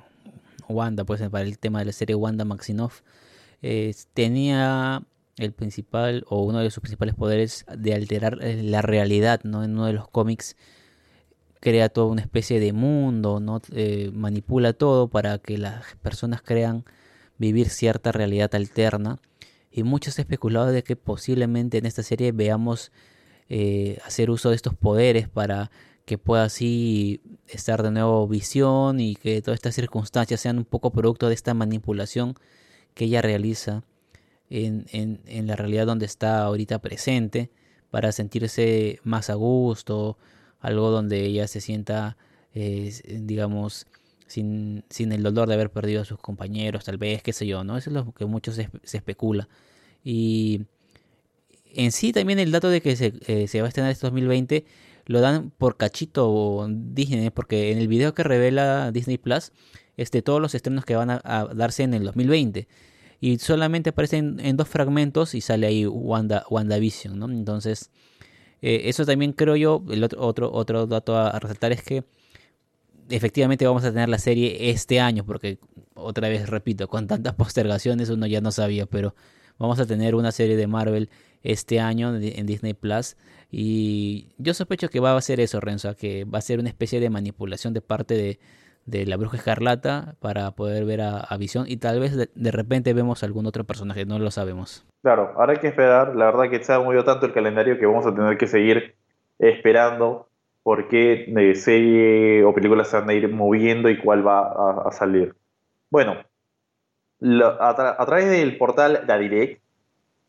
Wanda, pues para el tema de la serie Wanda Maximoff, eh, tenía el principal o uno de sus principales poderes de alterar eh, la realidad, ¿no? En uno de los cómics crea toda una especie de mundo, ¿no? manipula todo para que las personas crean vivir cierta realidad alterna. Y muchos han especulado de que posiblemente en esta serie veamos eh, hacer uso de estos poderes para que pueda así estar de nuevo visión y que todas estas circunstancias sean un poco producto de esta manipulación que ella realiza en, en, la realidad donde está ahorita presente para sentirse más a gusto, algo donde ella se sienta, eh, digamos, sin, sin el dolor de haber perdido a sus compañeros, tal vez, qué sé yo, ¿no? Eso es lo que muchos se, especula. Y en sí también el dato de que se, eh, se va a estrenar este 2020 lo dan por cachito Disney, porque en el video que revela Disney Plus, este, todos los estrenos que van a, darse en el 2020. Y solamente aparecen en dos fragmentos y sale ahí Wanda, WandaVision, ¿no? Entonces, eh, eso también creo yo, el otro, otro, otro dato a resaltar es que efectivamente vamos a tener la serie este año, porque otra vez repito, con tantas postergaciones uno ya no sabía, pero vamos a tener una serie de Marvel este año en Disney Plus. Y yo sospecho que va a ser eso, Renzo, que va a ser una especie de manipulación de parte de, de la Bruja Escarlata para poder ver a, a Visión y tal vez de, repente vemos algún otro personaje, no lo sabemos. Claro, ahora hay que esperar, la verdad que se ha movido tanto el calendario que vamos a tener que seguir esperando por qué eh, serie o película se van a ir moviendo y cuál va a, salir. Bueno, a, través del portal La Direct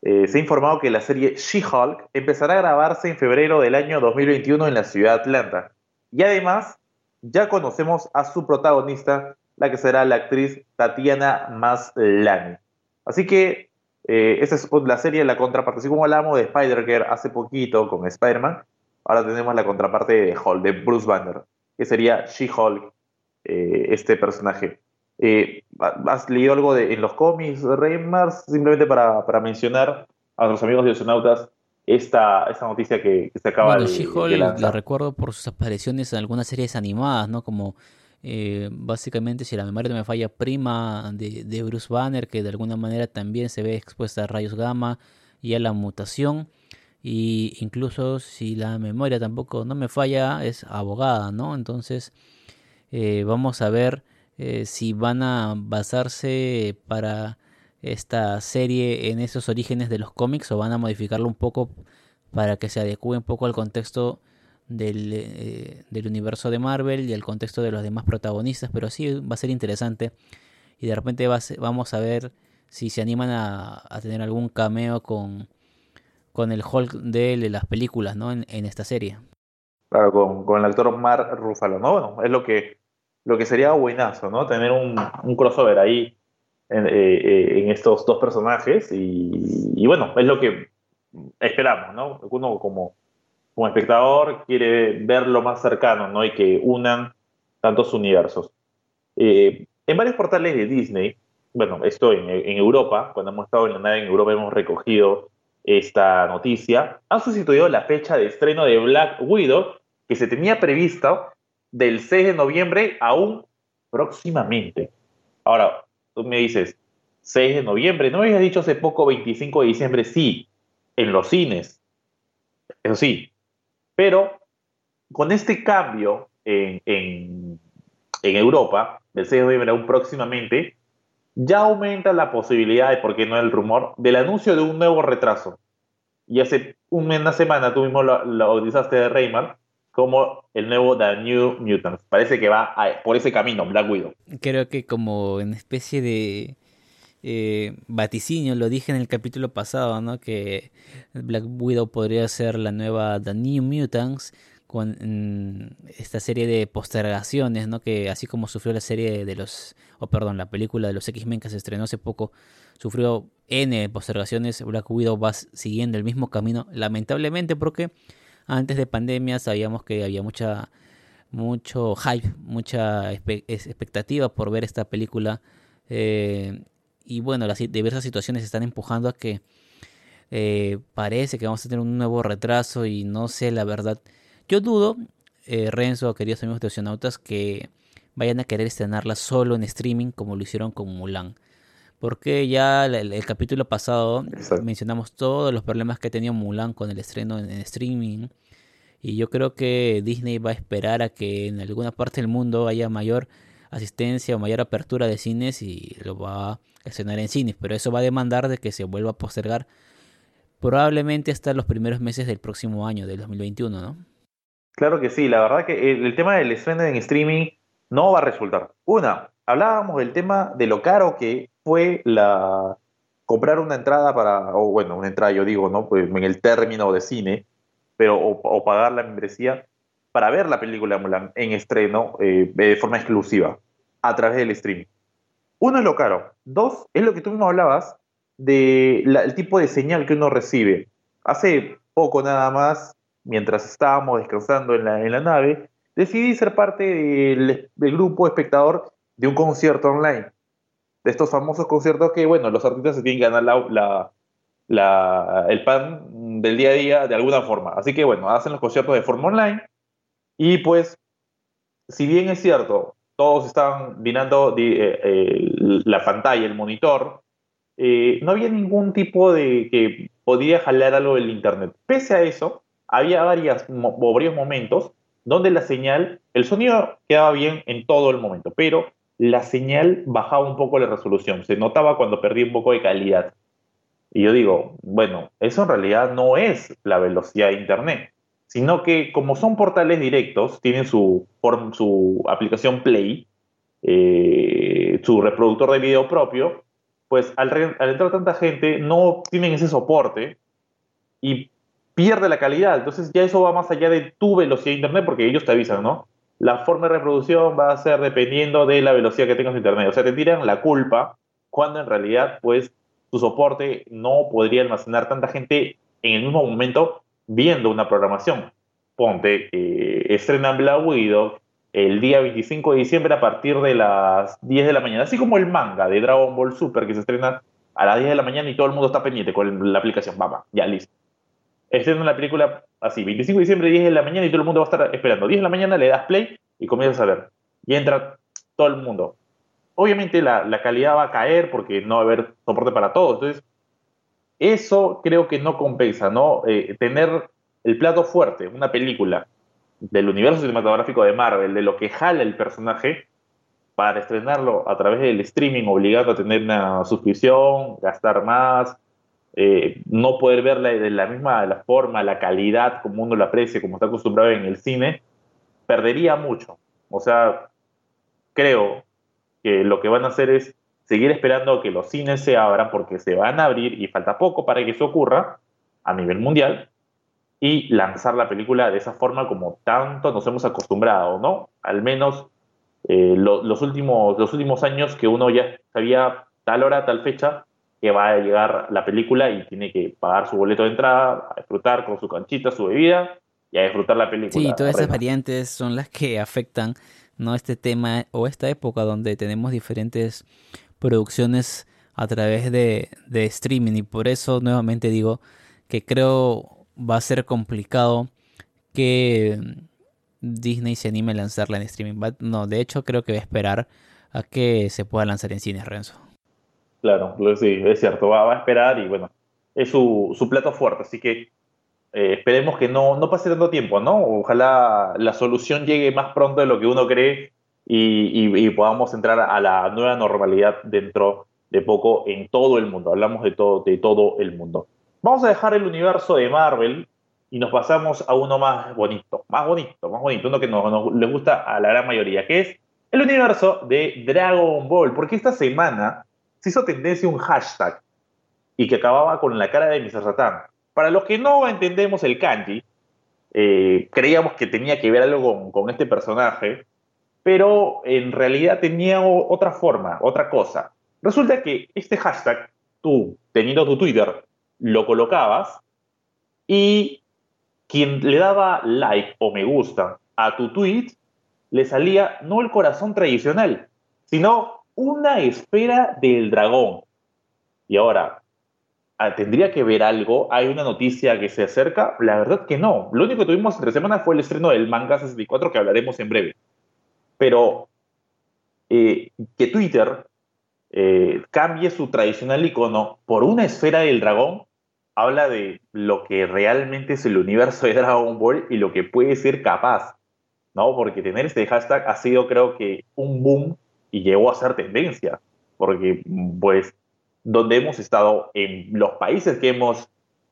eh, se ha informado que la serie She-Hulk empezará a grabarse en febrero del año 2021 en la ciudad de Atlanta. Y además, ya conocemos a su protagonista, la que será la actriz Tatiana Maslany. Así que eh, esa es la serie, de la contraparte. Así como hablamos de Spider-Girl hace poquito con Spider-Man, ahora tenemos la contraparte de Hulk, de Bruce Banner, que sería She-Hulk, eh, este personaje. Eh, ¿Has leído algo de, en los cómics, Reymars? Simplemente para, para mencionar a los amigos de Oceanautas esta, esta noticia que, se acaba de, de la recuerdo por sus apariciones en algunas series animadas, ¿no? Como eh, básicamente, si la memoria no me falla, prima de, de, Bruce Banner, que de alguna manera también se ve expuesta a rayos gamma y a la mutación. Y incluso si la memoria tampoco no me falla, es abogada, ¿no? Entonces, eh, vamos a ver eh, si van a basarse para esta serie en esos orígenes de los cómics o van a modificarlo un poco para que se adecue un poco al contexto del, eh, del universo de Marvel y al contexto de los demás protagonistas, pero sí va a ser interesante y de repente va vamos a ver si se animan a, tener algún cameo con, con el Hulk de, las películas ¿no? en, esta serie. Claro, con, con el actor Mark Ruffalo, ¿no? Bueno, es lo que, lo que sería buenazo, ¿no? Tener un, un crossover ahí en, eh, eh, en estos dos personajes y, bueno, es lo que esperamos, ¿no? Uno como, como espectador quiere verlo más cercano, ¿no? Y que unan tantos universos. Eh, en varios portales de Disney, bueno, esto en, en, Europa, cuando hemos estado en la nave en Europa hemos recogido esta noticia, han sustituido la fecha de estreno de Black Widow, que se tenía prevista del 6 de noviembre aún próximamente. Ahora, tú me dices, 6 de noviembre, ¿no me habías dicho hace poco 25 de diciembre? Sí, en los cines, eso sí, pero con este cambio en, Europa, del 6 de noviembre aún próximamente, ya aumenta la posibilidad, de, por qué no el rumor, del anuncio de un nuevo retraso. Y hace una semana tú mismo lo, bautizaste de Raymar como el nuevo The New Mutants. Parece que va por ese camino, Black Widow. Creo que como en especie de eh, vaticinio, lo dije en el capítulo pasado, ¿no? Que Black Widow podría ser la nueva The New Mutants con esta serie de postergaciones, ¿no? Que así como sufrió la serie de los, o perdón, la película de los X-Men que se estrenó hace poco, sufrió N postergaciones, Black Widow va siguiendo el mismo camino, lamentablemente porque antes de pandemia sabíamos que había mucha mucho hype, mucha expectativa por ver esta película. Eh, y bueno, las diversas situaciones están empujando a que eh, parece que vamos a tener un nuevo retraso y no sé la verdad. Yo dudo, eh, Renzo, queridos amigos de Oceanautas, que vayan a querer estrenarla solo en streaming como lo hicieron con Mulan. Porque ya el, capítulo pasado mencionamos todos los problemas que ha tenido Mulan con el estreno en, streaming. Y yo creo que Disney va a esperar a que en alguna parte del mundo haya mayor asistencia o mayor apertura de cines y lo va a estrenar en cines. Pero eso va a demandar de que se vuelva a postergar probablemente hasta los primeros meses del próximo año, del 2021, ¿no? Claro que sí, la verdad que el, tema del estreno en streaming no va a resultar. Una, hablábamos del tema de lo caro que fue la comprar una entrada para, o bueno, una entrada yo digo, ¿no? Pues en el término de cine, pero o, pagar la membresía para ver la película Mulan en estreno eh, de forma exclusiva a través del streaming. Uno es lo caro. Dos, es lo que tú mismo hablabas del tipo de señal que uno recibe. Hace poco nada más, mientras estábamos descansando en la, en la nave, decidí ser parte del, del grupo espectador de un concierto online de estos famosos conciertos que, bueno, los artistas se tienen que ganar la, la, el pan del día a día de alguna forma. Así que, bueno, hacen los conciertos de forma online y pues, si bien es cierto, todos estaban mirando eh, eh, la pantalla, el monitor, eh, no había ningún tipo de que podía jalar algo del internet. Pese a eso, había varios momentos donde la señal, el sonido quedaba bien en todo el momento, pero la señal bajaba un poco la resolución, se notaba cuando perdía un poco de calidad. Y yo digo, bueno, eso en realidad no es la velocidad de Internet, sino que como son portales directos, tienen su, su aplicación Play, eh, su reproductor de video propio, pues al, al, entrar tanta gente no tienen ese soporte y pierde la calidad. Entonces ya eso va más allá de tu velocidad de Internet porque ellos te avisan, ¿no? La forma de reproducción va a ser dependiendo de la velocidad que tengas de Internet. O sea, te tiran la culpa cuando en realidad, pues, tu soporte no podría almacenar tanta gente en el mismo momento viendo una programación. Ponte, eh, estrenan Black el día 25 de diciembre a partir de las 10 de la mañana, así como el manga de Dragon Ball Super que se estrena a las 10 de la mañana y todo el mundo está pendiente con la aplicación. Vamos, ya listo. Estrenan la película así, 25 de diciembre, 10 de la mañana y todo el mundo va a estar esperando. 10 de la mañana le das play y comienzas a ver. Y entra todo el mundo. Obviamente la, calidad va a caer porque no va a haber soporte para todos. Entonces, eso creo que no compensa, ¿no? Eh, tener el plato fuerte, una película del universo cinematográfico de Marvel, de lo que jala el personaje, para estrenarlo a través del streaming, obligado a tener una suscripción, gastar más, eh, no poder verla de la misma forma, la calidad como uno la aprecia, como está acostumbrado en el cine, perdería mucho. O sea, creo que lo que van a hacer es seguir esperando a que los cines se abran porque se van a abrir y falta poco para que eso ocurra a nivel mundial y lanzar la película de esa forma como tanto nos hemos acostumbrado, ¿no? Al menos eh, los, últimos, los últimos años que uno ya sabía tal hora, tal fecha que va a llegar la película y tiene que pagar su boleto de entrada, a disfrutar con su canchita, su bebida y a disfrutar la película. Sí, todas esas variantes son las que afectan no este tema o esta época donde tenemos diferentes producciones a través de, de streaming y por eso nuevamente digo que creo va a ser complicado que Disney se anime a lanzarla en streaming. No, de hecho creo que va a esperar a que se pueda lanzar en cines, Renzo. Claro, sí, es cierto, va, a esperar y bueno, es su, plato fuerte, así que eh, esperemos que no, no pase tanto tiempo, ¿no? Ojalá la solución llegue más pronto de lo que uno cree y, podamos entrar a la nueva normalidad dentro de poco en todo el mundo. Hablamos de todo, de todo el mundo. Vamos a dejar el universo de Marvel y nos pasamos a uno más bonito, más bonito, más bonito, uno que nos, nos les gusta a la gran mayoría, que es el universo de Dragon Ball, porque esta semana se hizo tendencia un hashtag y que acababa con la cara de Mr. Satan. Para los que no entendemos el kanji, eh, creíamos que tenía que ver algo con, este personaje, pero en realidad tenía otra forma, otra cosa. Resulta que este hashtag, tú teniendo tu Twitter, lo colocabas y quien le daba like o me gusta a tu tweet, le salía no el corazón tradicional, sino una esfera del dragón. Y ahora, ah, ¿tendría que ver algo? ¿Hay una noticia que se acerca? La verdad que no. Lo único que tuvimos entre semanas fue el estreno del manga 64 que hablaremos en breve. Pero eh, que Twitter eh, cambie su tradicional icono por una esfera del dragón, habla de lo que realmente es el universo de Dragon Ball y lo que puede ser capaz, ¿no? Porque tener este hashtag ha sido, creo que, un boom y llegó a ser tendencia, porque, pues, donde hemos estado, en los países que hemos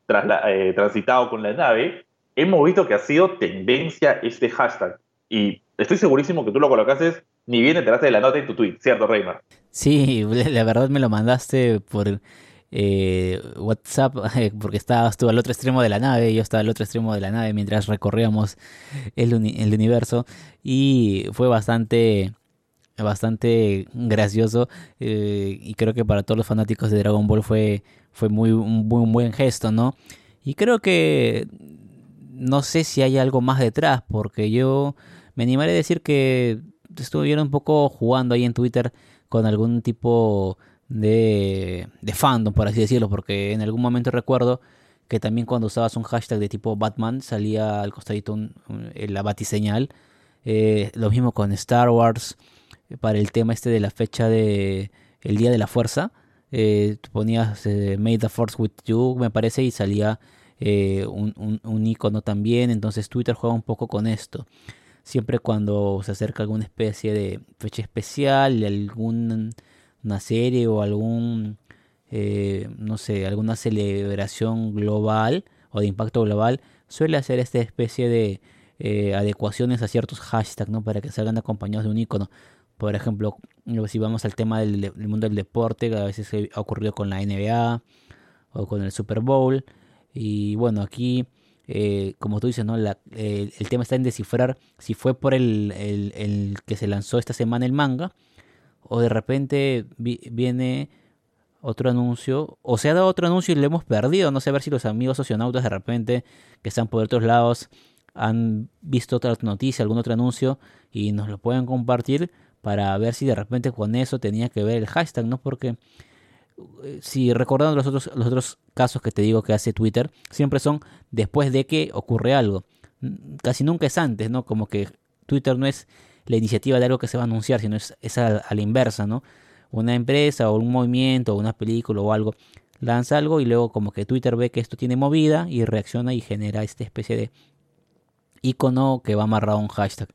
eh, transitado con la nave, hemos visto que ha sido tendencia este hashtag. Y estoy segurísimo que tú lo colocaste ni bien enteraste de la nota en tu tweet, ¿cierto, Reymar? Sí, la verdad me lo mandaste por eh, WhatsApp, porque estabas tú al otro extremo de la nave, yo estaba al otro extremo de la nave mientras recorríamos el, el universo y fue bastante bastante gracioso eh, y creo que para todos los fanáticos de Dragon Ball fue, fue muy, un, un buen gesto, ¿no? Y creo que no sé si hay algo más detrás, porque yo me animaré a decir que estuvieron un poco jugando ahí en Twitter con algún tipo de, fandom, por así decirlo, porque en algún momento recuerdo que también cuando usabas un hashtag de tipo Batman salía al costadito un, la batiseñal. Eh, lo mismo con Star Wars, para el tema este de la fecha de el Día de la Fuerza. Eh, ponías eh, Made the Force with You, me parece, y salía eh, un, un, icono también, entonces Twitter juega un poco con esto. Siempre cuando se acerca alguna especie de fecha especial, alguna serie o algún, eh, no sé, alguna celebración global o de impacto global, suele hacer esta especie de adecuaciones a ciertos hashtags, ¿no? Para que salgan acompañados de un icono. Por ejemplo, si vamos al tema del, mundo del deporte, a veces ha ocurrido con la NBA o con el Super Bowl. Y bueno, aquí, eh, como tú dices, ¿no? el, tema está en descifrar si fue por el, que se lanzó esta semana el manga o de repente viene otro anuncio, o se ha dado otro anuncio y lo hemos perdido. No sé a ver si los amigos socionautas de repente que están por otros lados han visto otra noticia, algún otro anuncio y nos lo pueden compartir para ver si de repente con eso tenía que ver el hashtag, ¿no? Porque eh, si recordando los otros, los otros casos que te digo que hace Twitter, siempre son después de que ocurre algo. Casi nunca es antes, ¿no? Como que Twitter no es la iniciativa de algo que se va a anunciar, sino es, es a, la inversa, ¿no? Una empresa o un movimiento o una película o algo lanza algo y luego como que Twitter ve que esto tiene movida y reacciona y genera esta especie de icono que va amarrado a un hashtag.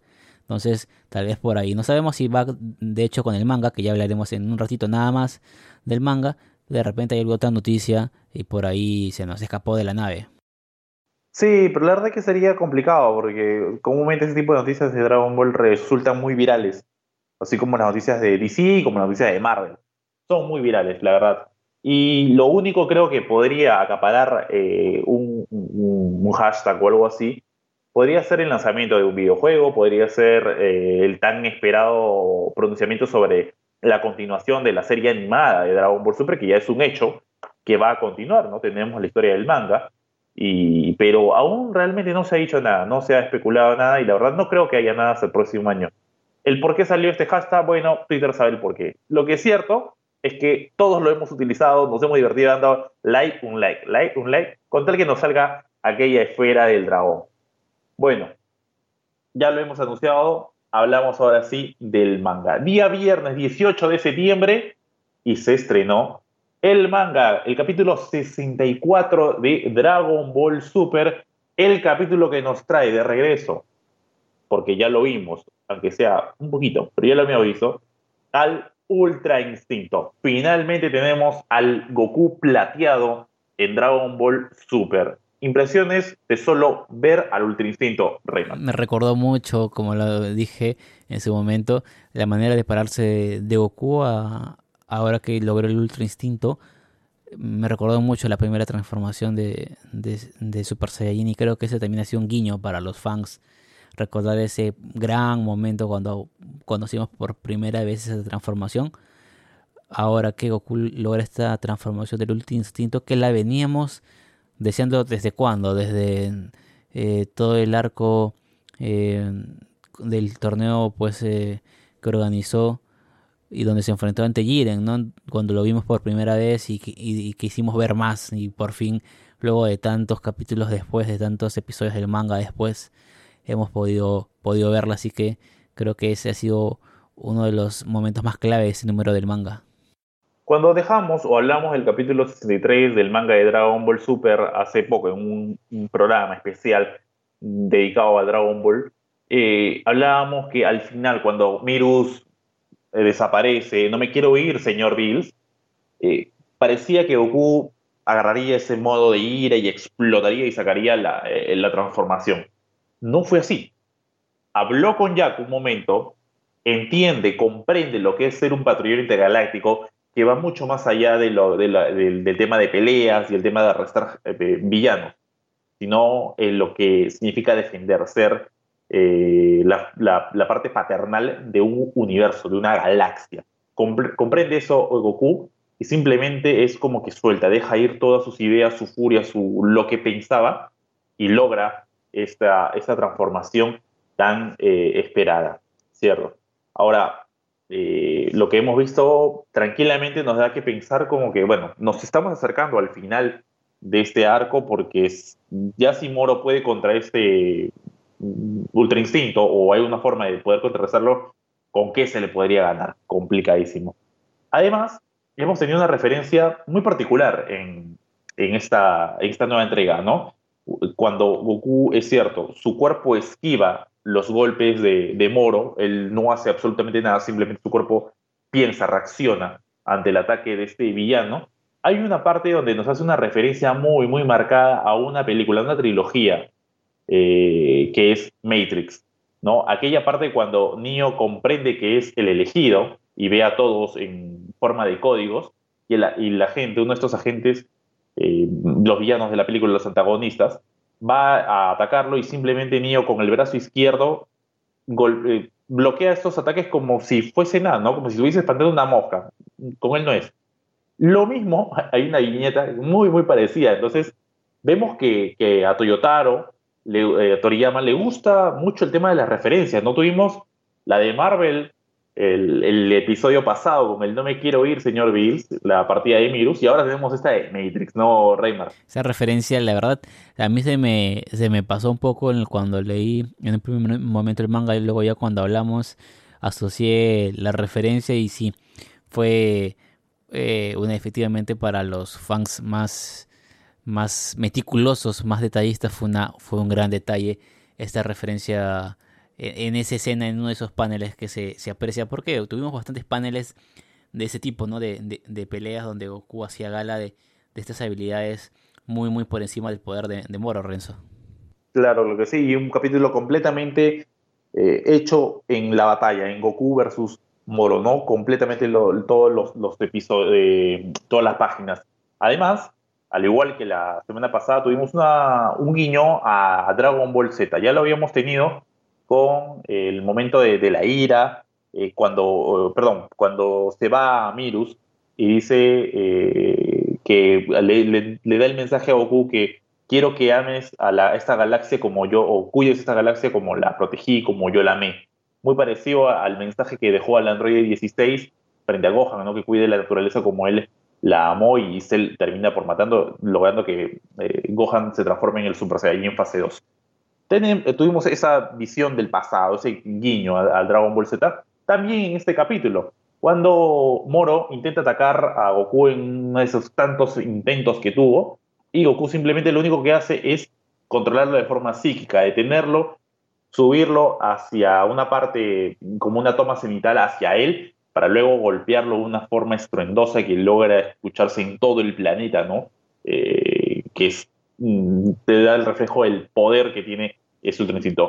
Entonces, tal vez por ahí. No sabemos si va, de hecho, con el manga, que ya hablaremos en un ratito nada más del manga. De repente hay otra noticia y por ahí se nos escapó de la nave. Sí, pero la verdad es que sería complicado porque comúnmente ese tipo de noticias de Dragon Ball resultan muy virales. Así como las noticias de DC, como las noticias de Marvel. Son muy virales, la verdad. Y lo único creo que podría acaparar eh, un, hashtag o algo así podría ser el lanzamiento de un videojuego, podría ser eh, el tan esperado pronunciamiento sobre la continuación de la serie animada de Dragon Ball Super, que ya es un hecho que va a continuar, ¿no? Tenemos la historia del manga, y, pero aún realmente no se ha dicho nada, no se ha especulado nada, y la verdad no creo que haya nada hasta el próximo año. ¿El por qué salió este hashtag? Bueno, Twitter sabe el por qué. Lo que es cierto es que todos lo hemos utilizado, nos hemos divertido dando like, un like, like, un like, con tal que nos salga aquella esfera del dragón. Bueno, ya lo hemos anunciado, hablamos ahora sí del manga. Día viernes 18 de septiembre y se estrenó el manga, el capítulo 64 de Dragon Ball Super, el capítulo que nos trae de regreso, porque ya lo vimos, aunque sea un poquito, pero ya lo habíamos visto, al Ultra Instinto. Finalmente tenemos al Goku plateado en Dragon Ball Super impresiones de solo ver al Ultra Instinto Rayman. Me recordó mucho, como lo dije en ese momento, la manera de pararse de Goku a, ahora que logró el Ultra Instinto. Me recordó mucho la primera transformación de, de, Super Saiyajin y creo que ese también ha sido un guiño para los fans. Recordar ese gran momento cuando conocimos por primera vez esa transformación. Ahora que Goku logra esta transformación del Ultra Instinto que la veníamos deseando desde cuándo, desde eh, todo el arco eh, del torneo pues eh, que organizó y donde se enfrentó ante Jiren, ¿no? cuando lo vimos por primera vez y, y, quisimos ver más y por fin luego de tantos capítulos después, de tantos episodios del manga después, hemos podido, podido verla, así que creo que ese ha sido uno de los momentos más claves ese número del manga. Cuando dejamos o hablamos del capítulo 63 del manga de Dragon Ball Super hace poco, en un, programa especial dedicado a Dragon Ball, eh, hablábamos que al final, cuando Mirus eh, desaparece, no me quiero ir, señor Bills, eh, parecía que Goku agarraría ese modo de ira y explotaría y sacaría la, la transformación. No fue así. Habló con Jack un momento, entiende, comprende lo que es ser un patrullero intergaláctico que va mucho más allá de lo, del, tema de peleas y el tema de arrestar eh, villanos, sino en lo que significa defender, ser eh, la, parte paternal de un universo, de una galaxia. comprende eso Goku y simplemente es como que suelta, deja ir todas sus ideas, su furia, su, lo que pensaba y logra esta, esta transformación tan eh, esperada, ¿cierto? Ahora, eh, lo que hemos visto tranquilamente nos da que pensar como que, bueno, nos estamos acercando al final de este arco porque ya si Moro puede contra este Ultra Instinto o hay una forma de poder contrarrestarlo, ¿con qué se le podría ganar? Complicadísimo. Además, hemos tenido una referencia muy particular en, en esta, en esta nueva entrega, ¿no? Cuando Goku, es cierto, su cuerpo esquiva los golpes de, de Moro, él no hace absolutamente nada, simplemente su cuerpo piensa, reacciona ante el ataque de este villano. Hay una parte donde nos hace una referencia muy, muy marcada a una película, una trilogía, eh, que es Matrix, ¿no? Aquella parte cuando Neo comprende que es el elegido y ve a todos en forma de códigos, y la, y la gente, uno de estos agentes, eh, los villanos de la película, los antagonistas, va a atacarlo y simplemente Neo con el brazo izquierdo eh, bloquea estos ataques como si fuese nada, ¿no? Como si estuviese espantando una mosca. Con él no es. Lo mismo, hay una viñeta muy, muy parecida. Entonces, vemos que, que a Toyotaro, le, eh, Toriyama, le gusta mucho el tema de las referencias. No tuvimos la de Marvel el, episodio pasado con el No me quiero ir, señor Bills, la partida de Mirus, y ahora tenemos esta de Matrix, ¿no, Reymar? Esa referencia, la verdad, a mí se me, se me pasó un poco cuando leí en el primer momento el manga y luego ya cuando hablamos asocié la referencia y sí, fue eh, una efectivamente para los fans más, más meticulosos, más detallistas, fue, una, fue un gran detalle esta referencia en esa escena, en uno de esos paneles que se, se aprecia, porque tuvimos bastantes paneles de ese tipo, ¿no? De, de, peleas donde Goku hacía gala de, de, estas habilidades muy, muy por encima del poder de, Moro, Renzo. Claro, lo que sí, y un capítulo completamente eh, hecho en la batalla, en Goku versus Moro, ¿no? Completamente todos los, los episodios, todas las páginas. Además, al igual que la semana pasada, tuvimos una, un guiño a Dragon Ball Z. Ya lo habíamos tenido con el momento de, la ira, eh, cuando, perdón, cuando se va a Mirus y dice eh, que le, da el mensaje a Goku que quiero que ames a, esta galaxia como yo, o cuides esta galaxia como la protegí, como yo la amé. Muy parecido al mensaje que dejó al androide 16 frente a Gohan, ¿no? que cuide la naturaleza como él la amó y Cell termina por matando, logrando que eh, Gohan se transforme en el Super Saiyajin fase 2. Eh, tuvimos esa visión del pasado, ese guiño al, Dragon Ball Z, también en este capítulo, cuando Moro intenta atacar a Goku en uno de esos tantos intentos que tuvo, y Goku simplemente lo único que hace es controlarlo de forma psíquica, detenerlo, subirlo hacia una parte, como una toma cenital hacia él, para luego golpearlo de una forma estruendosa que logra escucharse en todo el planeta, ¿no? Eh, que es te da el reflejo del poder que tiene ese Ultra.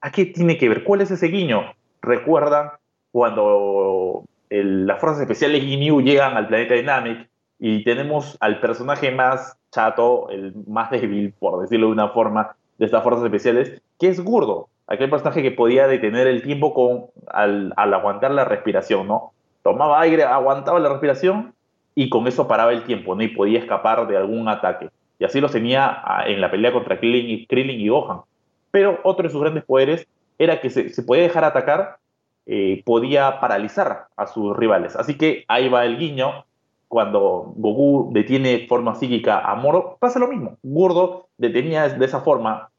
¿A qué tiene que ver? ¿Cuál es ese guiño? Recuerda cuando las fuerzas especiales Ginyu llegan al planeta de Namek y tenemos al personaje más chato, el más débil, por decirlo de una forma, de estas fuerzas especiales, que es Gurdo, aquel personaje que podía detener el tiempo con, al, al aguantar la respiración, ¿no? Tomaba aire, aguantaba la respiración y con eso paraba el tiempo, ¿no? Y podía escapar de algún ataque. Y así los tenía ah, en la pelea contra Krillin y, Gohan. Pero otro de sus grandes poderes era que se, podía dejar atacar, eh, podía paralizar a sus rivales. Así que ahí va el guiño. Cuando Goku detiene forma psíquica a Moro, pasa lo mismo. Gordo detenía de esa forma,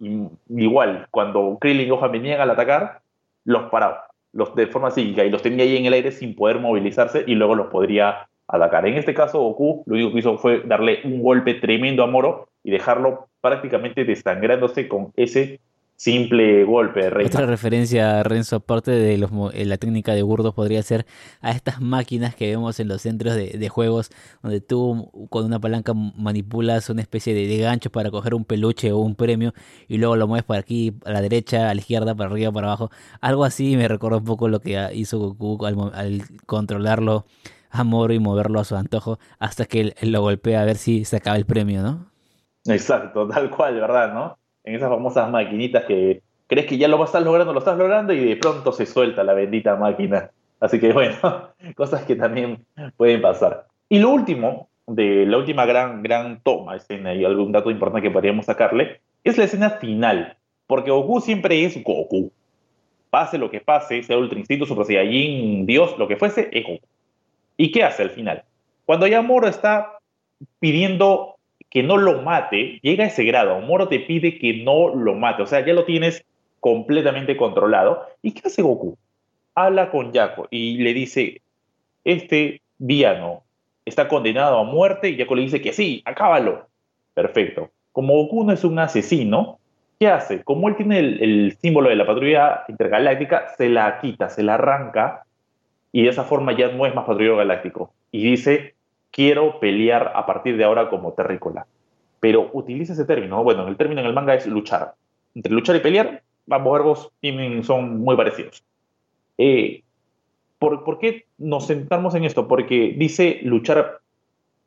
igual, cuando Krillin y Gohan venían al atacar, los paraba los de forma psíquica y los tenía ahí en el aire sin poder movilizarse y luego los podría atacar. En este caso, Goku lo único que hizo fue darle un golpe tremendo a Moro y dejarlo prácticamente desangrándose con ese simple golpe de. Otra referencia, Renzo, aparte de los, eh, la técnica de burdos, podría ser a estas máquinas que vemos en los centros de, juegos, donde tú con una palanca manipulas una especie de, gancho para coger un peluche o un premio y luego lo mueves por aquí, a la derecha, a la izquierda, para arriba, para abajo. Algo así me recuerda un poco lo que hizo Goku al, al controlarlo a Moro y moverlo a su antojo hasta que él, lo golpea a ver si se acaba el premio, ¿no? Exacto, tal cual, ¿verdad? ¿no? En esas famosas maquinitas que crees que ya lo estás logrando, lo estás logrando y de pronto se suelta la bendita máquina. Así que bueno, cosas que también pueden pasar. Y lo último, de la última gran, gran toma, escena y algún dato importante que podríamos sacarle, es la escena final. Porque Goku siempre es Goku. Pase lo que pase, sea Ultra Instinto, Super Saiyajin, Dios, lo que fuese, es Goku. ¿Y qué hace al final? Cuando ya Moro está pidiendo que no lo mate, llega a ese grado. Moro te pide que no lo mate. O sea, ya lo tienes completamente controlado. ¿Y qué hace Goku? Habla con Yaco y le dice, este villano está condenado a muerte y Yaco le dice que sí, acábalo. Perfecto. Como Goku no es un asesino, ¿qué hace? Como él tiene el, símbolo de la patrulla intergaláctica, se la quita, se la arranca y de esa forma ya no es más patrullero galáctico. Y dice, quiero pelear a partir de ahora como terrícola. Pero utiliza ese término. Bueno, el término en el manga es luchar. Entre luchar y pelear, ambos verbos tienen, son muy parecidos. Eh, ¿por, ¿Por qué nos centramos en esto? Porque dice luchar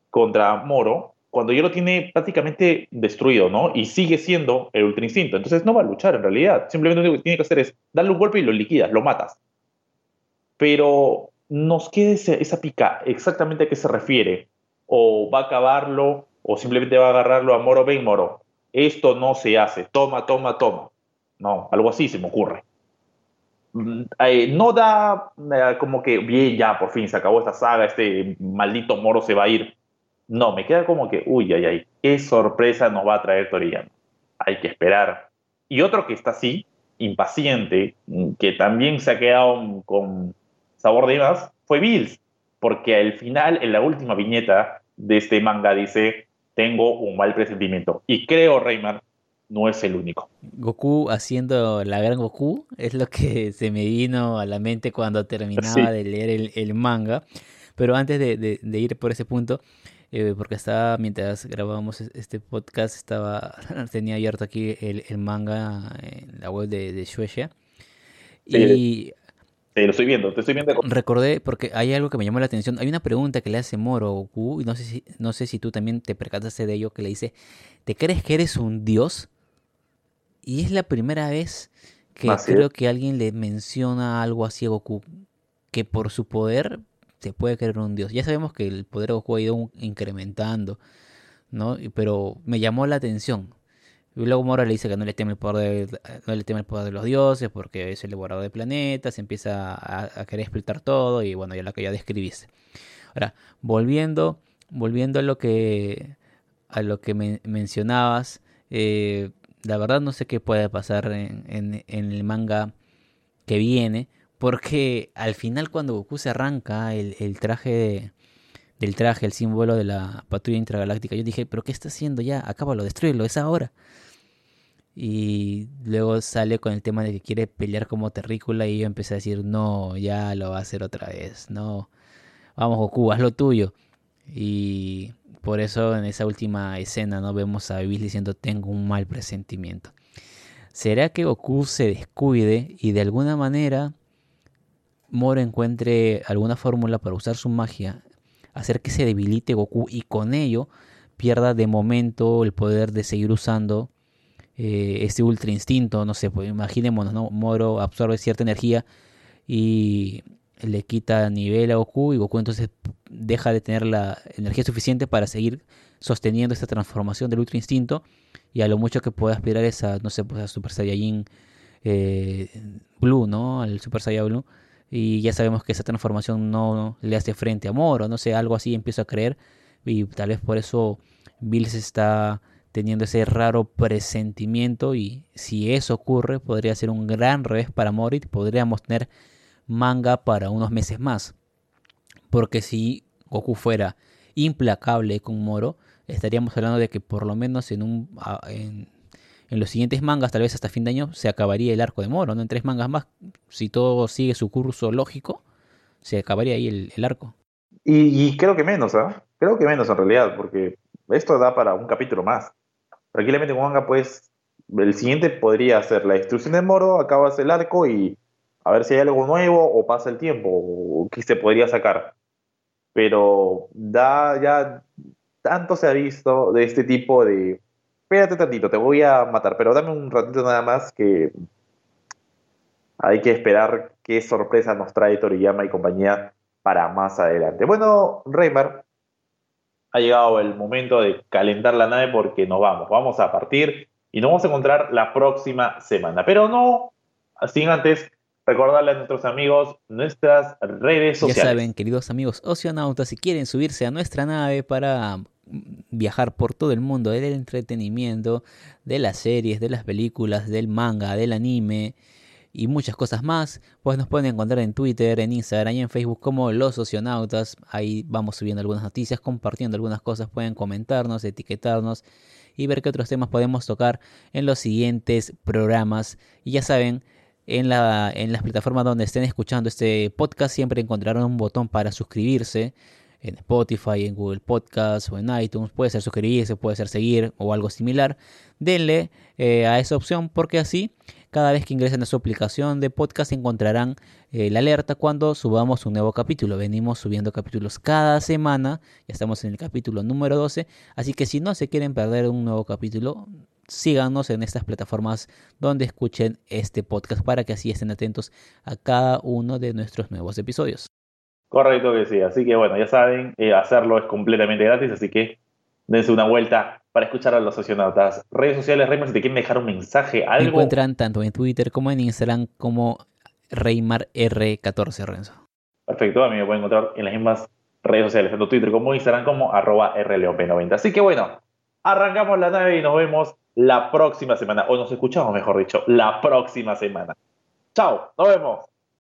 contra Moro cuando ya lo tiene prácticamente destruido, ¿no? Y sigue siendo el Ultra Instinto. Entonces no va a luchar en realidad. Simplemente lo que tiene que hacer es darle un golpe y lo liquidas, lo matas. Pero nos queda esa, pica exactamente a qué se refiere. O va a acabarlo, o simplemente va a agarrarlo a Moro, ven Moro. Esto no se hace. Toma, toma, toma. No, algo así se me ocurre. Mm, eh, no da eh, como que, bien, ya, por fin se acabó esta saga, este maldito Moro se va a ir no, me queda como que, uy, ay, ay, qué sorpresa nos va a traer Toriyama. Hay que esperar. Y otro que está así, impaciente, que también se ha quedado con sabor de más, fue Bills, porque al final, en la última viñeta de este manga, dice, tengo un mal presentimiento. Y creo, Reymar, no es el único. Goku haciendo la gran Goku es lo que se me vino a la mente cuando terminaba de leer el, manga. Pero antes de, ir por ese punto, eh, porque estaba, mientras grabábamos este podcast, estaba tenía abierto aquí el, manga en la web de, de Shueisha. y lo estoy viendo, te estoy viendo. Recordé, porque hay algo que me llamó la atención. Hay una pregunta que le hace Moro Goku, y no sé si, no sé si tú también te percataste de ello, que le dice, ¿te crees que eres un dios? Y es la primera vez que creo que alguien le menciona algo así a Goku, que por su poder se puede creer un dios. Ya sabemos que el poder de Goku ha ido incrementando, ¿no? Pero me llamó la atención. Y luego Mora le dice que no le teme el poder de, no le teme el poder de los dioses porque es el devorador de planetas, empieza a, querer explotar todo y bueno, ya lo que ya describiste. Ahora, volviendo, volviendo a lo que a lo que mencionabas, eh, la verdad no sé qué puede pasar en, en, en el manga que viene, porque al final cuando Goku se arranca el, traje del traje, el símbolo de la patrulla intragaláctica, yo dije, pero ¿qué está haciendo ya? Acábalo, destruirlo, es ahora. Y luego sale con el tema de que quiere pelear como terrícola y yo empecé a decir, no, ya lo va a hacer otra vez, no. Vamos Goku, haz lo tuyo. Y por eso en esa última escena no vemos a Bills diciendo tengo un mal presentimiento. ¿Será que Goku se descuide y de alguna manera Moro encuentre alguna fórmula para usar su magia, hacer que se debilite Goku y con ello pierda de momento el poder de seguir usando eh, este ultra instinto, no sé, pues imaginémonos, ¿no? Moro absorbe cierta energía y le quita nivel a Goku y Goku entonces deja de tener la energía suficiente para seguir sosteniendo esta transformación del ultra instinto y a lo mucho que puede aspirar es a, no sé, pues a Super Saiyajin eh, Blue, ¿no? Al Super Saiyajin Blue y ya sabemos que esa transformación no le hace frente a Moro, no sé, algo así empiezo a creer y tal vez por eso Bills está teniendo ese raro presentimiento y si eso ocurre podría ser un gran revés para Morit, podríamos tener manga para unos meses más. Porque si Goku fuera implacable con Moro, estaríamos hablando de que por lo menos en un en, en los siguientes mangas, tal vez hasta fin de año, se acabaría el arco de Moro, ¿no? En tres mangas más, si todo sigue su curso lógico, se acabaría ahí el, arco. Y, creo que menos, ¿ah? Creo que menos en realidad, porque esto da para un capítulo más. Tranquilamente con pues, el siguiente podría ser la destrucción de Moro, acabas el arco y a ver si hay algo nuevo o pasa el tiempo, o qué se podría sacar. Pero da ya, tanto se ha visto de este tipo de espérate tantito, te voy a matar, pero dame un ratito nada más que hay que esperar qué sorpresa nos trae Toriyama y compañía para más adelante. Bueno, Reymar, ha llegado el momento de calentar la nave porque nos vamos, vamos a partir y nos vamos a encontrar la próxima semana, pero no sin antes recordarle a nuestros amigos nuestras redes sociales. Ya saben, queridos amigos oceanautas, si quieren subirse a nuestra nave para viajar por todo el mundo del entretenimiento, de las series, de las películas, del manga, del anime y muchas cosas más, pues nos pueden encontrar en Twitter, en Instagram y en Facebook como Los Socionautas. Ahí vamos subiendo algunas noticias, compartiendo algunas cosas, pueden comentarnos, etiquetarnos y ver qué otros temas podemos tocar en los siguientes programas. Y ya saben, en, la, en las plataformas donde estén escuchando este podcast siempre encontrarán un botón para suscribirse en Spotify, en Google Podcast o en iTunes. Puede ser suscribirse, puede ser seguir o algo similar. Denle eh, a esa opción porque así cada vez que ingresen a su aplicación de podcast encontrarán eh, la alerta cuando subamos un nuevo capítulo. Venimos subiendo capítulos cada semana. Ya estamos en el capítulo número 12. Así que si no se quieren perder un nuevo capítulo, síganos en estas plataformas donde escuchen este podcast para que así estén atentos a cada uno de nuestros nuevos episodios. Correcto que sí, así que bueno, ya saben, eh, hacerlo es completamente gratis, así que dense una vuelta para escuchar a los socionautas. Redes sociales, Reymar, si te quieren dejar un mensaje, algo. Me encuentran tanto en Twitter como en Instagram como Reymar R14 Renzo. Perfecto, a mí me pueden encontrar en las mismas redes sociales, tanto Twitter como Instagram como arroba RLOP90. Así que bueno, arrancamos la nave y nos vemos la próxima semana, o nos escuchamos mejor dicho, la próxima semana. Chao, nos vemos.